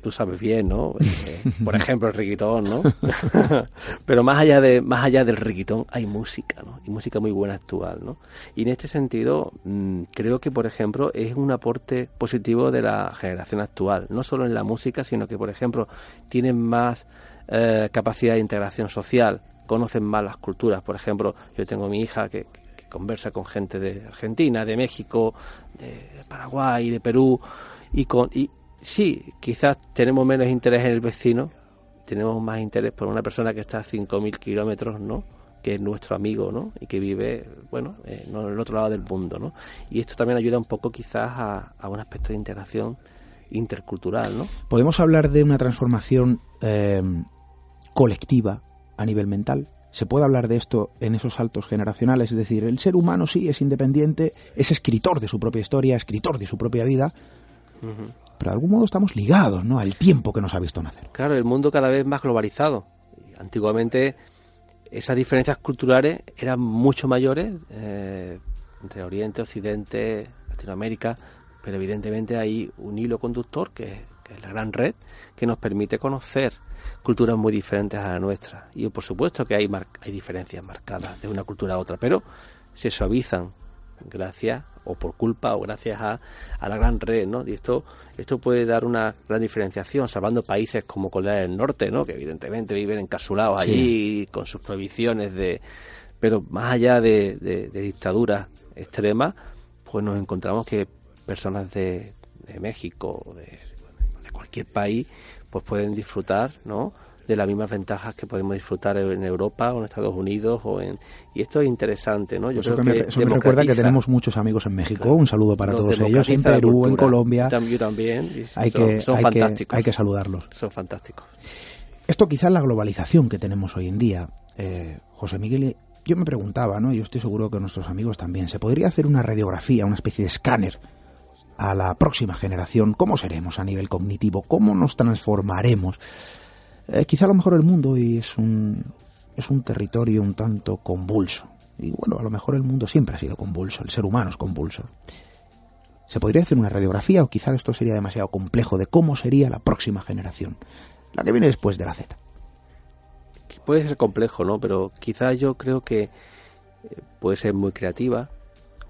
tú sabes bien, ¿no? Eh, por ejemplo, el riquitón, ¿no? Pero más allá de más allá del riquitón hay música, ¿no? Y música muy buena actual, ¿no? Y en este sentido, mm, creo que, por ejemplo, es un aporte positivo de la generación actual, no solo en la música, sino que, por ejemplo, tienen más eh, capacidad de integración social, conocen más las culturas. Por ejemplo, yo tengo mi hija que, que conversa con gente de Argentina, de México, de Paraguay, de Perú, y, con, y, sí, quizás tenemos menos interés en el vecino, tenemos más interés por una persona que está a 5.000 kilómetros, ¿no? que es nuestro amigo, ¿no? Y que vive, bueno, en el otro lado del mundo, ¿no? Y esto también ayuda un poco quizás a, un aspecto de integración intercultural, ¿no? ¿Podemos hablar de una transformación eh, colectiva a nivel mental? ¿Se puede hablar de esto en esos saltos generacionales? Es decir, el ser humano sí es independiente, es escritor de su propia historia, escritor de su propia vida, pero de algún modo estamos ligados ¿no? al tiempo que nos ha visto nacer. Claro, el mundo cada vez más globalizado. Antiguamente esas diferencias culturales eran mucho mayores eh, entre Oriente, Occidente, Latinoamérica, pero evidentemente hay un hilo conductor que, es la gran red que nos permite conocer culturas muy diferentes a la nuestra. Y por supuesto que hay, hay diferencias marcadas de una cultura a otra, pero se suavizan gracias o por culpa o gracias a, a, la gran red, ¿no? Y esto, esto puede dar una gran diferenciación, salvando países como Corea del Norte, ¿no? Que evidentemente viven encasulados allí con sus prohibiciones de... Pero más allá de, de, de dictaduras extremas, pues nos encontramos que personas de, de México, de, de cualquier país, pues pueden disfrutar, ¿no? De las mismas ventajas que podemos disfrutar en Europa o en Estados Unidos o en y esto es interesante no yo creo que, eso me recuerda que tenemos muchos amigos en México. Un saludo para todos ellos en Perú en Colombia. Yo también hay son, que son hay fantásticos que, hay que saludarlos. Son fantásticos. Esto quizás la globalización que tenemos hoy en día eh, José Miguel yo me preguntaba no yo estoy seguro que nuestros amigos también se podría hacer una radiografía una especie de escáner a la próxima generación, cómo seremos a nivel cognitivo, cómo nos transformaremos, eh, quizá a lo mejor el mundo es un, es un territorio un tanto convulso. Y bueno, a lo mejor el mundo siempre ha sido convulso, el ser humano es convulso. ¿Se podría hacer una radiografía o quizá esto sería demasiado complejo de cómo sería la próxima generación? La que viene después de la Z. Puede ser complejo, ¿no? Pero quizá yo creo que eh, puede ser muy creativa,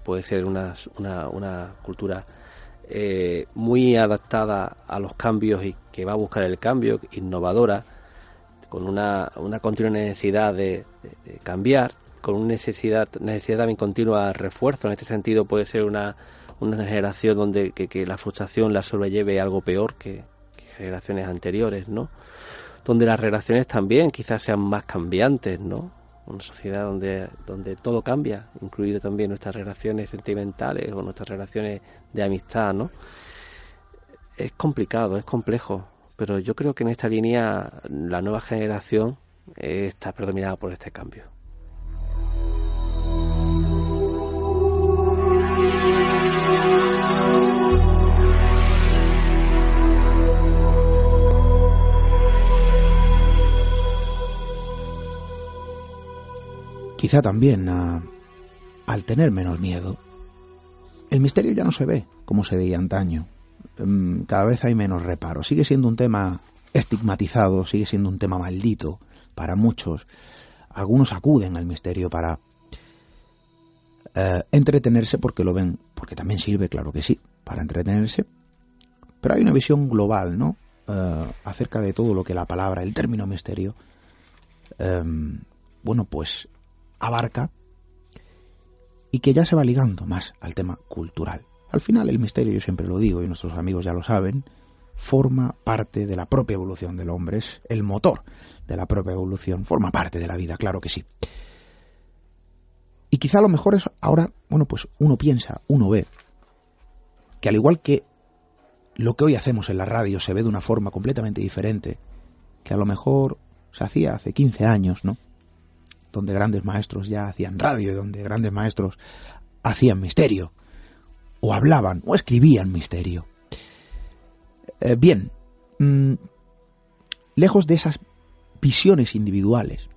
puede ser una, una, una cultura eh, muy adaptada a los cambios y que va a buscar el cambio, innovadora, con una, una continua necesidad de, cambiar, con una necesidad, necesidad también continua de refuerzo. En este sentido puede ser una, una generación donde que, la frustración la sobrelleve algo peor que, que generaciones anteriores, ¿no? Donde las relaciones también quizás sean más cambiantes, ¿no? Una sociedad donde, donde todo cambia, incluido también nuestras relaciones sentimentales o nuestras relaciones de amistad, ¿no? Es complicado, es complejo, pero yo creo que en esta línea la nueva generación está predominada por este cambio. Quizá también al tener menos miedo. El misterio ya no se ve como se veía antaño. mm, cada vez hay menos reparo. Sigue siendo un tema estigmatizado, sigue siendo un tema maldito para muchos. Algunos acuden al misterio para eh, entretenerse porque lo ven, porque también sirve, claro que sí, para entretenerse. Pero hay una visión global, ¿no? Eh, acerca de todo lo que la palabra, el término misterio, em, bueno, pues abarca y que ya se va ligando más al tema cultural. Al final el misterio, yo siempre lo digo y nuestros amigos ya lo saben, forma parte de la propia evolución del hombre, es el motor de la propia evolución, forma parte de la vida, claro que sí. Y quizá lo mejor es ahora, bueno, pues uno piensa, uno ve, que al igual que lo que hoy hacemos en la radio se ve de una forma completamente diferente, que a lo mejor se hacía hace 15 años, ¿no? Donde grandes maestros ya hacían radio donde grandes maestros hacían misterio, o hablaban, o escribían misterio. Eh, bien, mm, lejos de esas visiones individuales,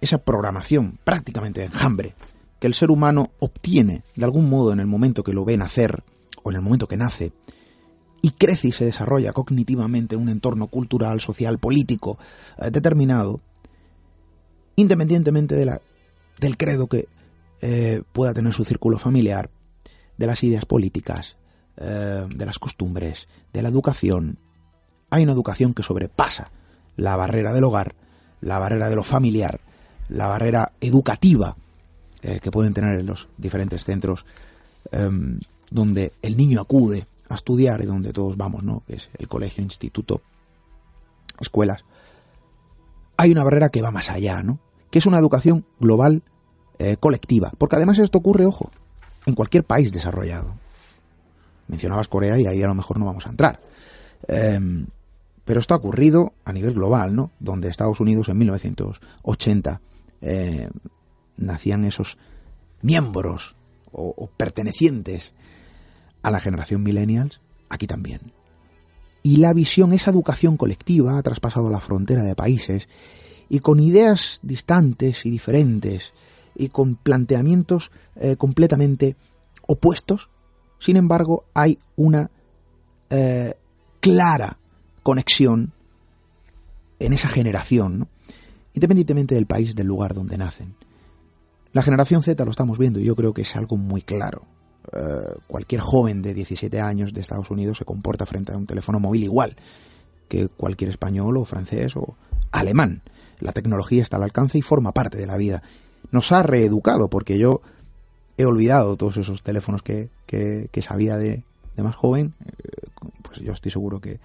esa programación prácticamente de enjambre que el ser humano obtiene de algún modo en el momento que lo ve nacer o en el momento que nace y crece y se desarrolla cognitivamente en un entorno cultural, social, político eh, determinado, independientemente del credo que eh, pueda tener su círculo familiar, de las ideas políticas, eh, de las costumbres, de la educación. Hay una educación que sobrepasa la barrera del hogar, la barrera de lo familiar, la barrera educativa eh, que pueden tener en los diferentes centros em, donde el niño acude a estudiar y donde todos vamos, ¿no? Es el colegio, instituto, escuelas. Hay una barrera que va más allá, ¿no? Que es una educación global eh, colectiva. Porque además esto ocurre, ojo, en cualquier país desarrollado. Mencionabas Corea y ahí a lo mejor no vamos a entrar. Em, pero esto ha ocurrido a nivel global, ¿no? Donde Estados Unidos en 1980 eh, nacían esos miembros o, pertenecientes a la generación millennials, aquí también. Y la visión, esa educación colectiva ha traspasado la frontera de países y con ideas distantes y diferentes y con planteamientos eh, completamente opuestos, sin embargo hay una eh, clara conexión en esa generación, ¿no? independientemente del país, del lugar donde nacen. La generación Z lo estamos viendo y yo creo que es algo muy claro. Eh, cualquier joven de 17 años de Estados Unidos se comporta frente a un teléfono móvil igual que cualquier español o francés o alemán. La tecnología está al alcance y forma parte de la vida. Nos ha reeducado porque yo he olvidado todos esos teléfonos que, que, sabía de, de, más joven. Eh, pues yo estoy seguro que,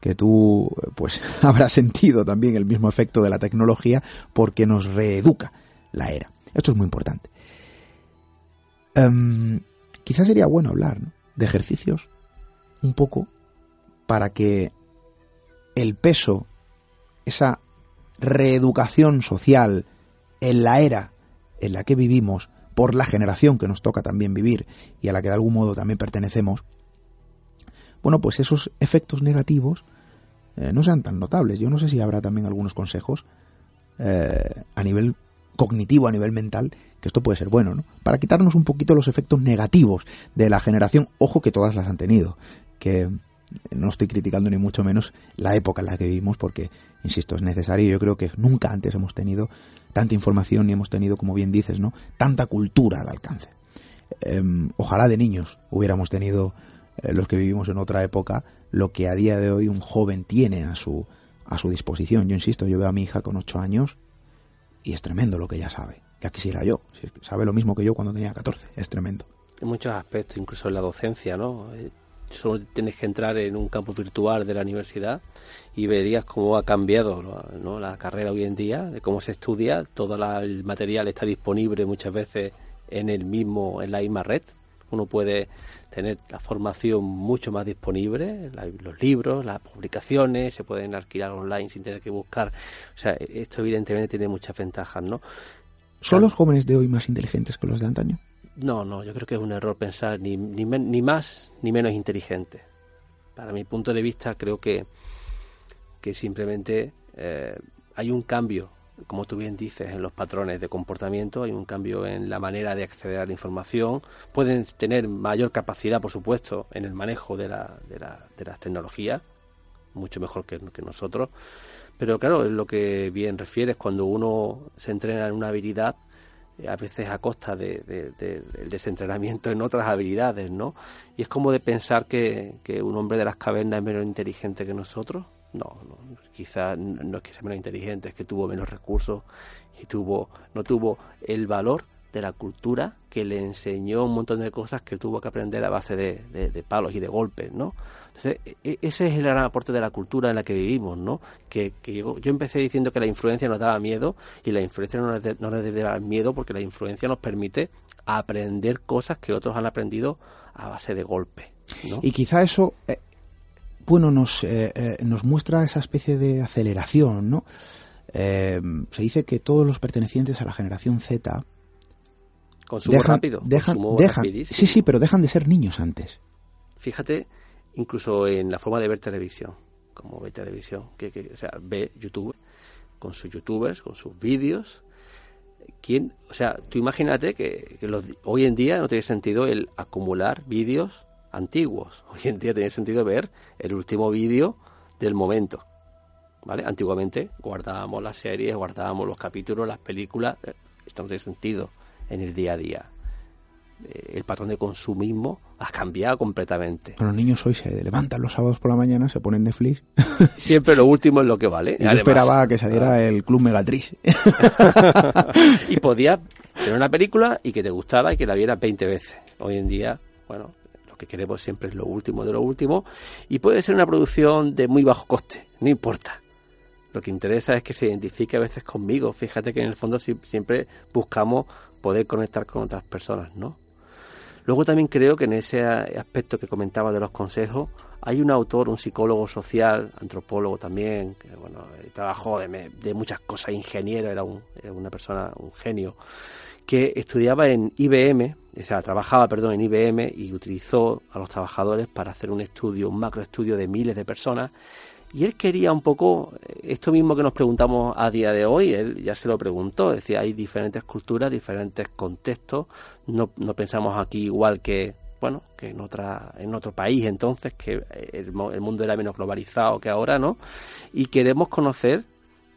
que tú pues habrás sentido también el mismo efecto de la tecnología porque nos reeduca la era. Esto es muy importante. Um, quizás sería bueno hablar de ejercicios un poco para que el peso, esa reeducación social en la era en la que vivimos, por la generación que nos toca también vivir y a la que de algún modo también pertenecemos, bueno, pues esos efectos negativos eh, no sean tan notables. Yo no sé si habrá también algunos consejos eh, a nivel cognitivo, a nivel mental, que esto puede ser bueno, ¿no? Para quitarnos un poquito los efectos negativos de la generación, ojo que todas las han tenido, que no estoy criticando ni mucho menos la época en la que vivimos, porque, insisto, es necesario. Yo creo que nunca antes hemos tenido tanta información ni hemos tenido, como bien dices, ¿no? Tanta cultura al alcance. Em, ojalá de niños hubiéramos tenido eh, los que vivimos en otra época, lo que a día de hoy un joven tiene a su, a su disposición. Yo insisto, yo veo a mi hija con 8 años y es tremendo lo que ella sabe. Ya quisiera yo, sabe lo mismo que yo cuando tenía 14, es tremendo. En muchos aspectos, incluso en la docencia, ¿no? Solo tienes que entrar en un campo virtual de la universidad y verías cómo ha cambiado ¿no? la carrera hoy en día, de cómo se estudia, todo el material está disponible muchas veces en el mismo, en la misma red. Uno puede tener la formación mucho más disponible, los libros, las publicaciones, se pueden alquilar online sin tener que buscar. O sea, esto evidentemente tiene muchas ventajas, ¿no? ¿Son los jóvenes de hoy más inteligentes que los de antaño? No, no, yo creo que es un error pensar ni, ni, ni más ni menos inteligente. Para mi punto de vista creo que, que simplemente eh, hay un cambio como tú bien dices, en los patrones de comportamiento, hay un cambio en la manera de acceder a la información, pueden tener mayor capacidad, por supuesto, en el manejo de, la, de, la, de las tecnologías, mucho mejor que, que nosotros, pero claro, es lo que bien refieres, cuando uno se entrena en una habilidad, a veces a costa del de, desentrenamiento en otras habilidades, ¿no? Y es como de pensar que, un hombre de las cavernas es menos inteligente que nosotros. No, no quizás no es que sea menos inteligente, es que tuvo menos recursos y tuvo no tuvo el valor de la cultura que le enseñó un montón de cosas que tuvo que aprender a base de palos y de golpes, ¿no? Entonces, e, e, ese es el gran aporte de la cultura en la que vivimos, ¿no? Que, que yo, yo, empecé diciendo que la influencia nos daba miedo y la influencia no nos, de, no nos debe dar miedo porque la influencia nos permite aprender cosas que otros han aprendido a base de golpe, ¿no? Y quizá eso, eh, bueno, nos, eh, eh, nos muestra esa especie de aceleración, ¿no? Eh, se dice que todos los pertenecientes a la generación Z consumo dejan, rápido, dejan, consumo dejan, sí, sí, pero dejan de ser niños antes. Fíjate, incluso en la forma de ver televisión, como ve televisión, que, que o sea, ve YouTube con sus youtubers, con sus vídeos. ¿Quién, o sea, tú imagínate que, que los, hoy en día no tiene sentido el acumular vídeos antiguos. Hoy en día tiene sentido ver el último vídeo del momento. ¿Vale? Antiguamente guardábamos las series, guardábamos los capítulos, las películas. Esto no tiene sentido en el día a día. Eh, el patrón de consumismo ha cambiado completamente. Los niños hoy se levantan los sábados por la mañana, se ponen Netflix. Siempre lo último es lo que vale. Y yo esperaba que saliera ah. el Club Megatriz. y podía tener una película y que te gustara y que la vieras 20 veces. Hoy en día, bueno, lo que queremos siempre es lo último de lo último y puede ser una producción de muy bajo coste, no importa. Lo que interesa es que se identifique a veces conmigo. Fíjate que en el fondo siempre buscamos poder conectar con otras personas, ¿no? Luego también creo que en ese aspecto que comentaba de los consejos, hay un autor, un psicólogo social, antropólogo también, que bueno, trabajó de, de muchas cosas, ingeniero, era, un, era, una persona, un genio, que estudiaba en IBM, o sea, trabajaba, perdón, en IBM y utilizó a los trabajadores para hacer un estudio, un macroestudio de miles de personas y él quería un poco esto mismo que nos preguntamos a día de hoy, él ya se lo preguntó, decía, hay diferentes culturas, diferentes contextos, no, no pensamos aquí igual que, bueno, que en otra en otro país entonces, que el, el mundo era menos globalizado que ahora, ¿no? Y queremos conocer,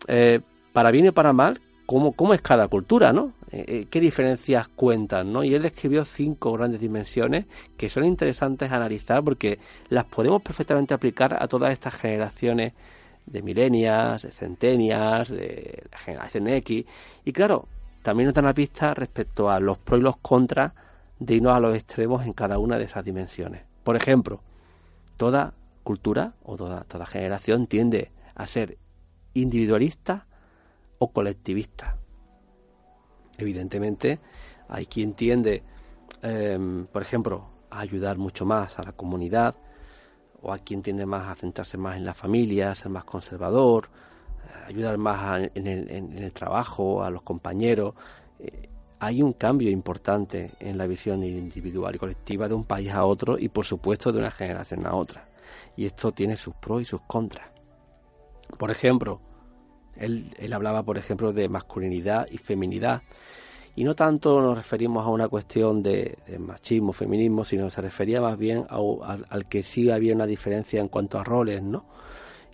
eh, para bien y para mal, cómo, cómo es cada cultura, ¿no? Eh, qué diferencias cuentan, ¿no? Y él escribió cinco grandes dimensiones que son interesantes analizar porque las podemos perfectamente aplicar a todas estas generaciones de milenias, de centenias, de la generación X. Y claro, también nos dan una pista respecto a los pros y los contras de irnos a los extremos en cada una de esas dimensiones. Por ejemplo, toda cultura o toda, toda generación tiende a ser individualista o colectivista. Evidentemente, hay quien tiende, eh, por ejemplo, a ayudar mucho más a la comunidad, o a quien tiende más a centrarse más en la familia, a ser más conservador, a ayudar más a, en, el, en, el, trabajo, a los compañeros. Eh, hay un cambio importante en la visión individual y colectiva de un país a otro y, por supuesto, de una generación a otra. Y esto tiene sus pros y sus contras. Por ejemplo, él, él hablaba, por ejemplo, de masculinidad y feminidad. Y no tanto nos referimos a una cuestión de, machismo, feminismo, sino se refería más bien a, a, al que sí había una diferencia en cuanto a roles, ¿no?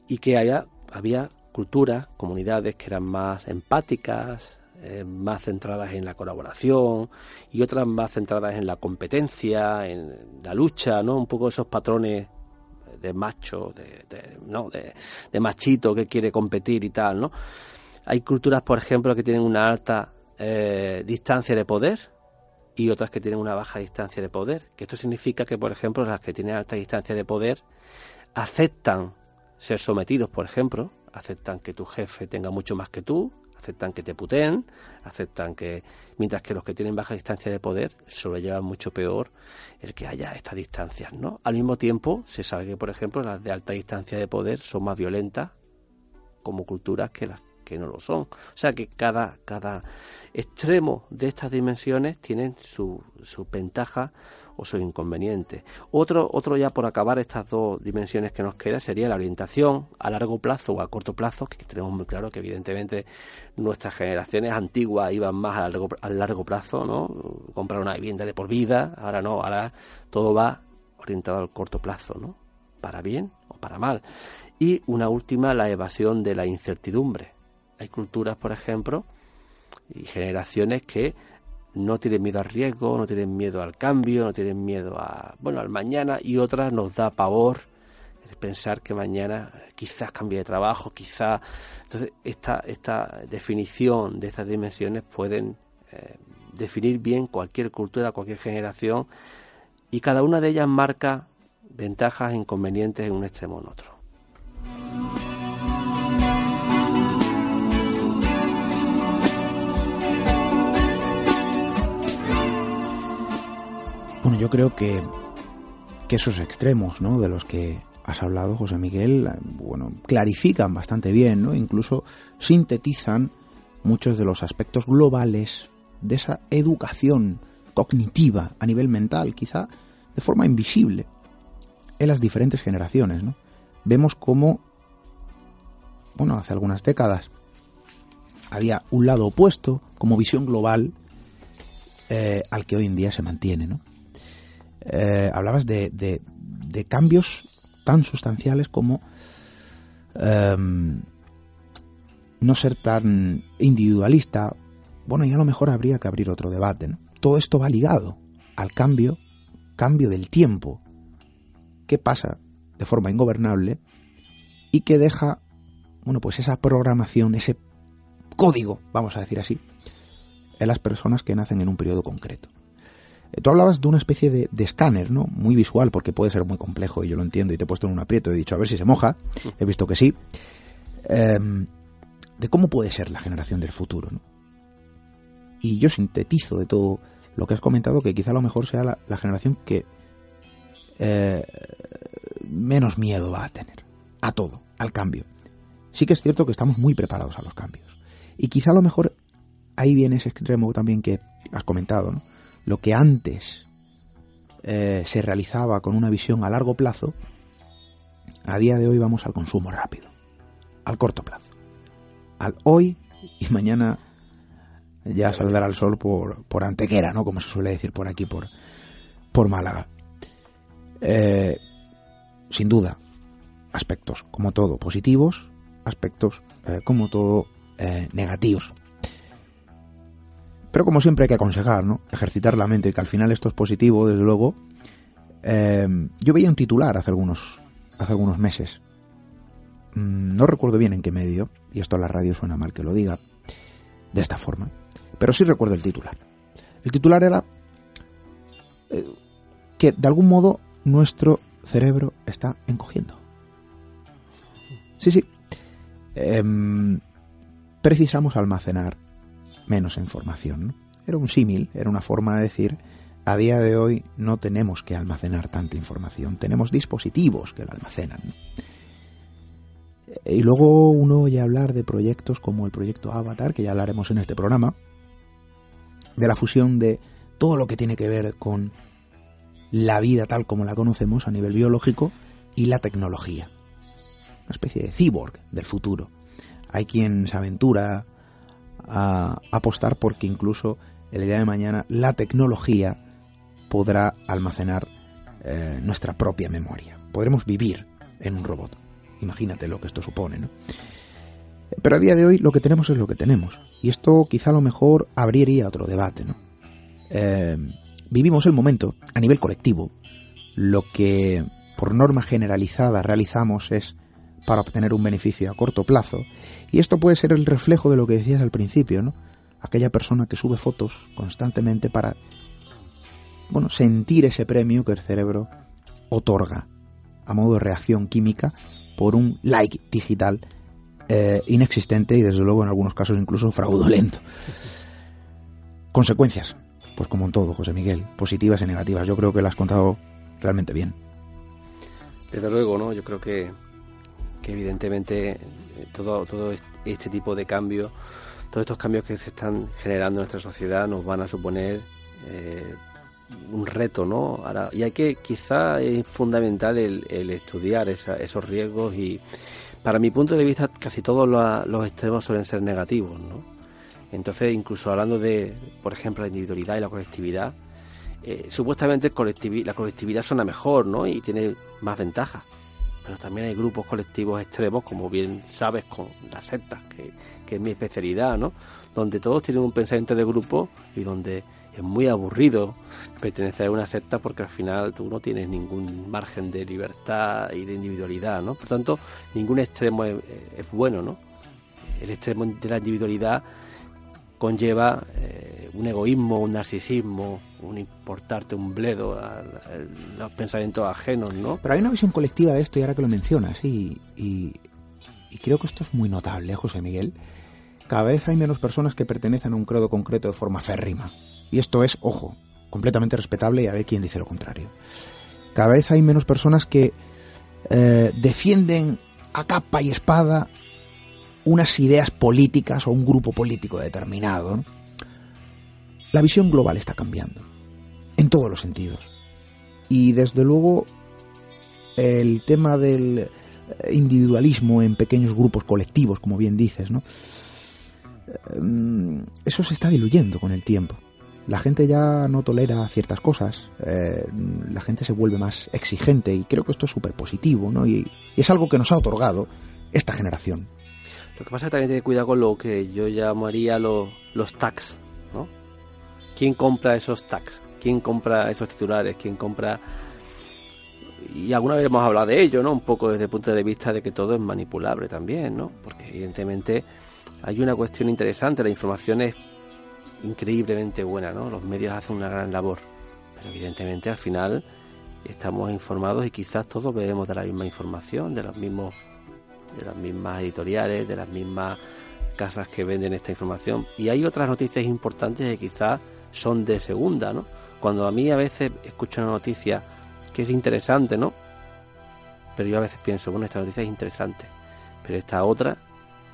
Y que haya, había culturas, comunidades que eran más empáticas, eh, más centradas en la colaboración y otras más centradas en la competencia, en la lucha, ¿no? Un poco esos patrones de macho, de, no, de, de, machito que quiere competir y tal, ¿no? Hay culturas, por ejemplo, que tienen una alta eh, distancia de poder y otras que tienen una baja distancia de poder. Que esto significa que, por ejemplo, las que tienen alta distancia de poder aceptan ser sometidos, por ejemplo, aceptan que tu jefe tenga mucho más que tú, aceptan que te puteen, aceptan que, mientras que los que tienen baja distancia de poder se lo llevan mucho peor el que haya estas distancias, ¿no? Al mismo tiempo, se sabe que, por ejemplo, las de alta distancia de poder son más violentas como culturas que las que no lo son. O sea que cada, cada extremo de estas dimensiones tienen su, su ventaja o su inconveniente. Otro, otro ya por acabar estas dos dimensiones que nos queda sería la orientación a largo plazo o a corto plazo, que tenemos muy claro que evidentemente nuestras generaciones antiguas iban más a largo, largo plazo, ¿no? Comprar una vivienda de por vida, ahora no, ahora todo va orientado al corto plazo, ¿no? Para bien o para mal. Y una última, la evasión de la incertidumbre. Hay culturas, por ejemplo, y generaciones que no tienen miedo al riesgo, no tienen miedo al cambio, no tienen miedo a, bueno, al mañana y otras nos da pavor pensar que mañana quizás cambie de trabajo, quizás entonces esta esta definición de estas dimensiones pueden eh, definir bien cualquier cultura, cualquier generación y cada una de ellas marca ventajas e inconvenientes en un extremo o en otro. Bueno, yo creo que, que esos extremos, ¿no? De los que has hablado, José Miguel, bueno, clarifican bastante bien, ¿no? Incluso sintetizan muchos de los aspectos globales de esa educación cognitiva a nivel mental, quizá de forma invisible, en las diferentes generaciones, ¿no? Vemos cómo, bueno, hace algunas décadas había un lado opuesto, como visión global, eh, al que hoy en día se mantiene, ¿no? Eh, hablabas de, de, cambios tan sustanciales como em, no ser tan individualista. Bueno, y a lo mejor habría que abrir otro debate. ¿no? Todo esto va ligado al cambio, cambio del tiempo, que pasa de forma ingobernable y que deja, bueno, pues esa programación, ese código, vamos a decir así, en las personas que nacen en un periodo concreto. Tú hablabas de una especie de, escáner, ¿no? Muy visual, porque puede ser muy complejo y yo lo entiendo y te he puesto en un aprieto. He dicho, a ver si se moja. He visto que sí. Em, de cómo puede ser la generación del futuro, ¿no? Y yo sintetizo de todo lo que has comentado que quizá a lo mejor sea la, generación que eh, menos miedo va a tener. A todo, al cambio. Sí que es cierto que estamos muy preparados a los cambios. Y quizá a lo mejor ahí viene ese extremo también que has comentado, ¿no? Lo que antes eh, se realizaba con una visión a largo plazo, a día de hoy vamos al consumo rápido, al corto plazo, al hoy y mañana ya saldrá el sol por, por Antequera, ¿no? Como se suele decir por aquí, por, por Málaga. Eh, sin duda, aspectos como todo positivos, aspectos eh, como todo negativos. Pero como siempre hay que aconsejar, ¿no? Ejercitar la mente que al final esto es positivo, desde luego. Eh, yo veía un titular hace algunos, hace algunos meses. Mm, no recuerdo bien en qué medio, y esto a la radio suena mal que lo diga de esta forma, pero sí recuerdo el titular. El titular era eh, que de algún modo nuestro cerebro está encogiendo. Sí, sí. Em, precisamos almacenar menos información. Era un símil, era una forma de decir, a día de hoy no tenemos que almacenar tanta información, tenemos dispositivos que la almacenan. Y luego uno oye hablar de proyectos como el proyecto Avatar, que ya hablaremos en este programa, de la fusión de todo lo que tiene que ver con la vida tal como la conocemos a nivel biológico y la tecnología. Una especie de cyborg del futuro. Hay quien se aventura a apostar porque incluso el día de mañana la tecnología podrá almacenar eh, nuestra propia memoria. Podremos vivir en un robot. Imagínate lo que esto supone, ¿no? Pero a día de hoy lo que tenemos es lo que tenemos. Y esto quizá a lo mejor abriría otro debate, ¿no? Eh, vivimos el momento a nivel colectivo. Lo que por norma generalizada realizamos es para obtener un beneficio a corto plazo. Y esto puede ser el reflejo de lo que decías al principio, ¿no? Aquella persona que sube fotos constantemente para, bueno, sentir ese premio que el cerebro otorga a modo de reacción química por un like digital eh, inexistente y desde luego en algunos casos incluso fraudulento. Consecuencias, pues como en todo, José Miguel, positivas y negativas. Yo creo que lo has contado realmente bien. Desde luego, ¿no? Yo creo que que evidentemente eh, todo, todo este tipo de cambios, todos estos cambios que se están generando en nuestra sociedad nos van a suponer eh, un reto, ¿no? Ahora, y hay que, quizá es fundamental el, estudiar esos riesgos y, para mi punto de vista, casi todos los, extremos suelen ser negativos, ¿no? Entonces, incluso hablando de, por ejemplo, la individualidad y la colectividad, eh, supuestamente la colectividad suena mejor, ¿no? Y tiene más ventajas. Pero también hay grupos colectivos extremos, como bien sabes, con las sectas, que, que es mi especialidad, ¿no? Donde todos tienen un pensamiento de grupo y donde es muy aburrido pertenecer a una secta porque al final tú no tienes ningún margen de libertad y de individualidad, ¿no? Por tanto, ningún extremo es, bueno, ¿no? El extremo de la individualidad conlleva eh, un egoísmo, un narcisismo, un importarte un bledo a, los pensamientos ajenos, ¿no? Pero hay una visión colectiva de esto y ahora que lo mencionas, y, y, creo que esto es muy notable, José Miguel. Cada vez hay menos personas que pertenecen a un credo concreto de forma férrima. Y esto es, ojo, completamente respetable y a ver quién dice lo contrario. Cada vez hay menos personas que eh, defienden a capa y espada unas ideas políticas o un grupo político determinado. La visión global está cambiando, en todos los sentidos. Y desde luego el tema del individualismo en pequeños grupos colectivos, como bien dices, ¿no? Eh, eso se está diluyendo con el tiempo la gente ya no tolera ciertas cosas, eh, la gente se vuelve más exigente y creo que esto es súper positivo, ¿no? Y, es algo que nos ha otorgado esta generación. Lo que pasa es que también tiene cuidado con lo que yo llamaría los tags. ¿Quién compra esos tags? ¿Quién compra esos titulares? ¿Quién compra...? Y alguna vez hemos hablado de ello, ¿no? Un poco desde el punto de vista de que todo es manipulable también, ¿no? Porque evidentemente hay una cuestión interesante, la información es increíblemente buena, ¿no? Los medios hacen una gran labor, pero evidentemente al final estamos informados y quizás todos bebemos de la misma información, de los mismos de las mismas editoriales, de las mismas casas que venden esta información y hay otras noticias importantes que quizás son de segunda, ¿no? Cuando a mí a veces escucho una noticia que es interesante, ¿no? Pero yo a veces pienso, bueno, esta noticia es interesante, pero esta otra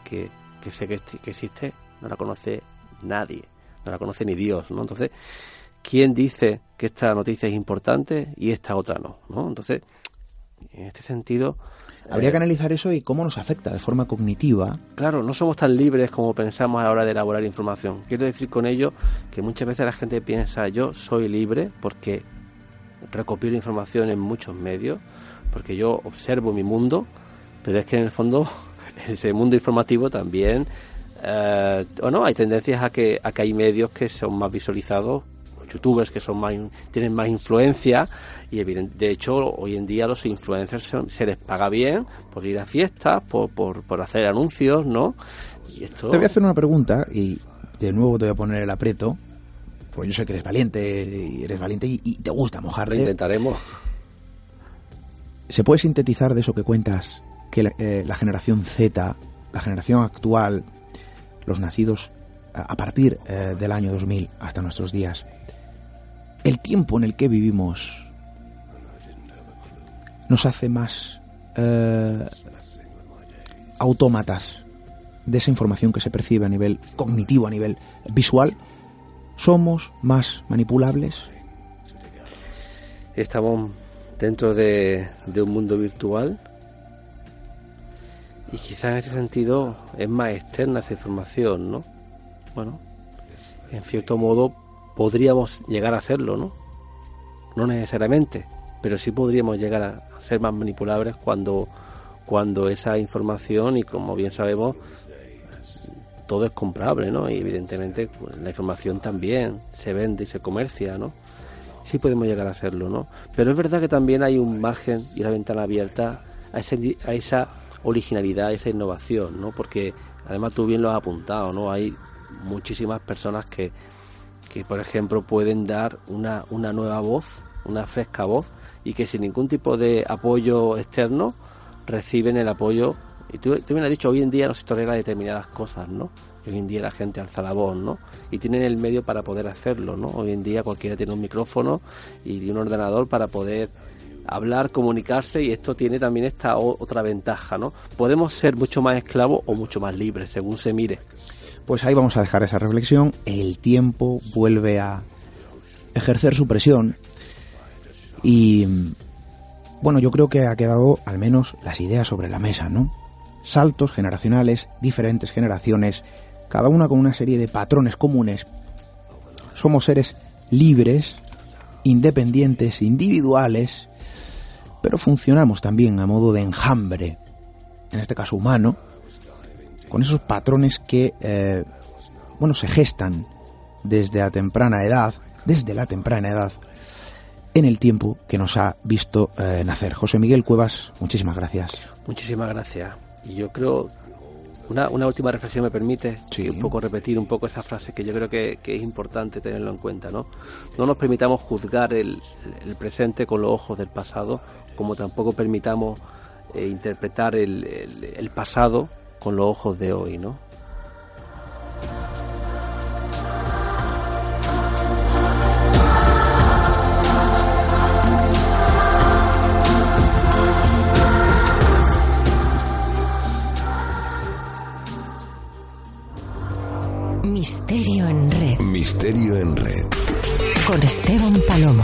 que, que sé que, que existe no la conoce nadie no la conoce ni Dios, ¿no? Entonces, ¿quién dice que esta noticia es importante y esta otra no? ¿no? Entonces, en este sentido... Habría que eh, analizar eso y cómo nos afecta de forma cognitiva. Claro, no somos tan libres como pensamos a la hora de elaborar información. Quiero decir con ello que muchas veces la gente piensa yo soy libre porque recopilo información en muchos medios, porque yo observo mi mundo, pero es que en el fondo ese mundo informativo también eh, o no, hay tendencias a que, a que hay medios que son más visualizados, youtubers que son más, tienen más influencia y de hecho hoy en día los influencers se, les paga bien por ir a fiestas, por, por, hacer anuncios, ¿no? Y esto... Te voy a hacer una pregunta y de nuevo te voy a poner el aprieto, pues yo sé que eres valiente, y eres valiente y, te gusta mojarte. Lo intentaremos. ¿Se puede sintetizar de eso que cuentas que la eh, generación Z, la generación actual, los nacidos a partir eh, del año 2000 hasta nuestros días, el tiempo en el que vivimos nos hace más eh, autómatas de esa información que se percibe a nivel cognitivo, a nivel visual, somos más manipulables. Estamos dentro de, de un mundo virtual y quizás en ese sentido es más externa esa información, ¿no? Bueno, en cierto modo podríamos llegar a serlo, ¿no? No necesariamente, pero sí podríamos llegar a ser más manipulables cuando, cuando esa información, y como bien sabemos, todo es comprable, ¿no? Y evidentemente pues, la información también se vende y se comercia, ¿no? Sí podemos llegar a serlo, ¿no? Pero es verdad que también hay un margen y una ventana abierta a, ese, a esa originalidad, esa innovación, ¿no? Porque además tú bien lo has apuntado, ¿no? Hay muchísimas personas que, que por ejemplo, pueden dar una, una nueva voz, una fresca voz, y que sin ningún tipo de apoyo externo reciben el apoyo. Y tú, tú me has dicho, hoy en día no se determinadas cosas, ¿no? Hoy en día la gente alza la voz, ¿no? Y tienen el medio para poder hacerlo, ¿no? Hoy en día cualquiera tiene un micrófono y un ordenador para poder hablar, comunicarse y esto tiene también esta otra ventaja, ¿no? Podemos ser mucho más esclavos o mucho más libres, según se mire. Pues ahí vamos a dejar esa reflexión. El tiempo vuelve a ejercer su presión y bueno, yo creo que ha quedado al menos las ideas sobre la mesa, ¿no? Saltos generacionales, diferentes generaciones, cada una con una serie de patrones comunes. Somos seres libres, independientes, individuales, pero funcionamos también a modo de enjambre, en este caso humano, con esos patrones que, eh, bueno, se gestan desde la temprana edad, desde la temprana edad, en el tiempo que nos ha visto eh, nacer. José Miguel Cuevas, muchísimas gracias. Muchísimas gracias. Y yo creo, una, una última reflexión me permite un poco repetir un poco esa frase que yo creo que, es importante tenerlo en cuenta, ¿no? No nos permitamos juzgar el, presente con los ojos del pasado, como tampoco permitamos eh, interpretar el, el pasado con los ojos de hoy, ¿no? Misterio en red. Misterio en red. Con Esteban Palomo.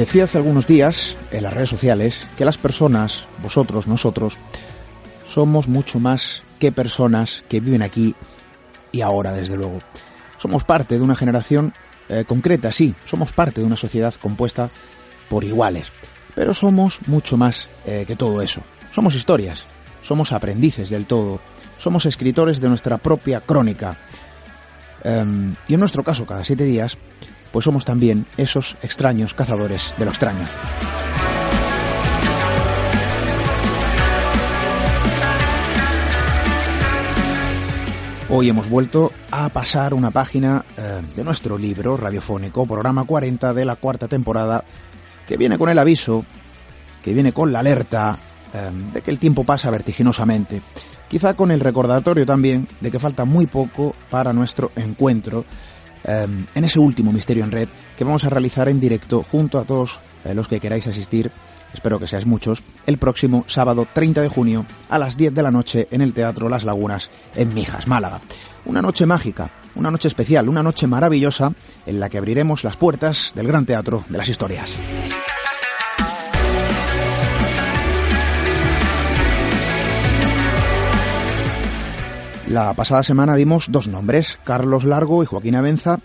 Decía hace algunos días en las redes sociales que las personas, vosotros, nosotros, somos mucho más que personas que viven aquí y ahora, desde luego. Somos parte de una generación eh, concreta, sí, somos parte de una sociedad compuesta por iguales, pero somos mucho más eh, que todo eso. Somos historias, somos aprendices del todo, somos escritores de nuestra propia crónica. Em, y en nuestro caso, cada siete días, pues somos también esos extraños cazadores de lo extraño. Hoy hemos vuelto a pasar una página eh, de nuestro libro radiofónico, programa 40 de la cuarta temporada, que viene con el aviso, que viene con la alerta eh, de que el tiempo pasa vertiginosamente. Quizá con el recordatorio también de que falta muy poco para nuestro encuentro Em, en ese último Misterio en Red que vamos a realizar en directo junto a todos eh, los que queráis asistir, espero que seáis muchos, el próximo sábado 30 de junio a las 10 de la noche en el Teatro Las Lagunas en Mijas, Málaga. Una noche mágica, una noche especial, una noche maravillosa en la que abriremos las puertas del Gran Teatro de las Historias. La pasada semana vimos dos nombres, Carlos Largo y Joaquín Avenza,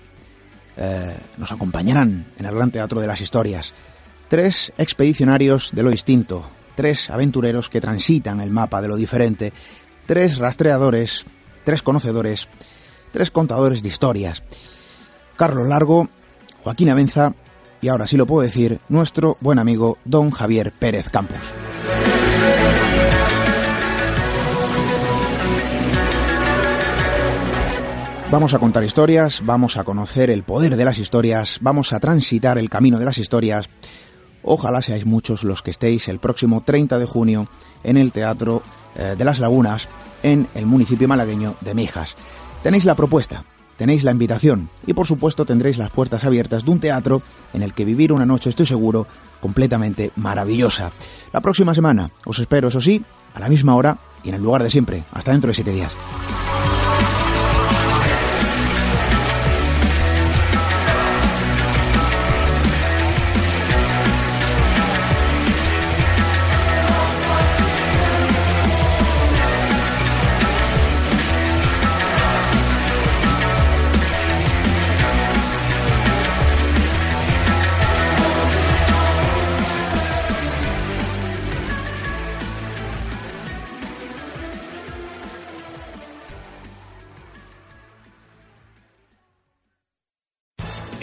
eh, nos acompañarán en el Gran Teatro de las Historias. Tres expedicionarios de lo distinto, tres aventureros que transitan el mapa de lo diferente, tres rastreadores, tres conocedores, tres contadores de historias. Carlos Largo, Joaquín Avenza y ahora sí lo puedo decir, nuestro buen amigo don Javier Pérez Campos. Vamos a contar historias, vamos a conocer el poder de las historias, vamos a transitar el camino de las historias. Ojalá seáis muchos los que estéis el próximo 30 de junio en el Teatro eh, de las Lagunas, en el municipio malagueño de Mijas. Tenéis la propuesta, tenéis la invitación y por supuesto tendréis las puertas abiertas de un teatro en el que vivir una noche, estoy seguro, completamente maravillosa. La próxima semana os espero, eso sí, a la misma hora y en el lugar de siempre. Hasta dentro de siete días.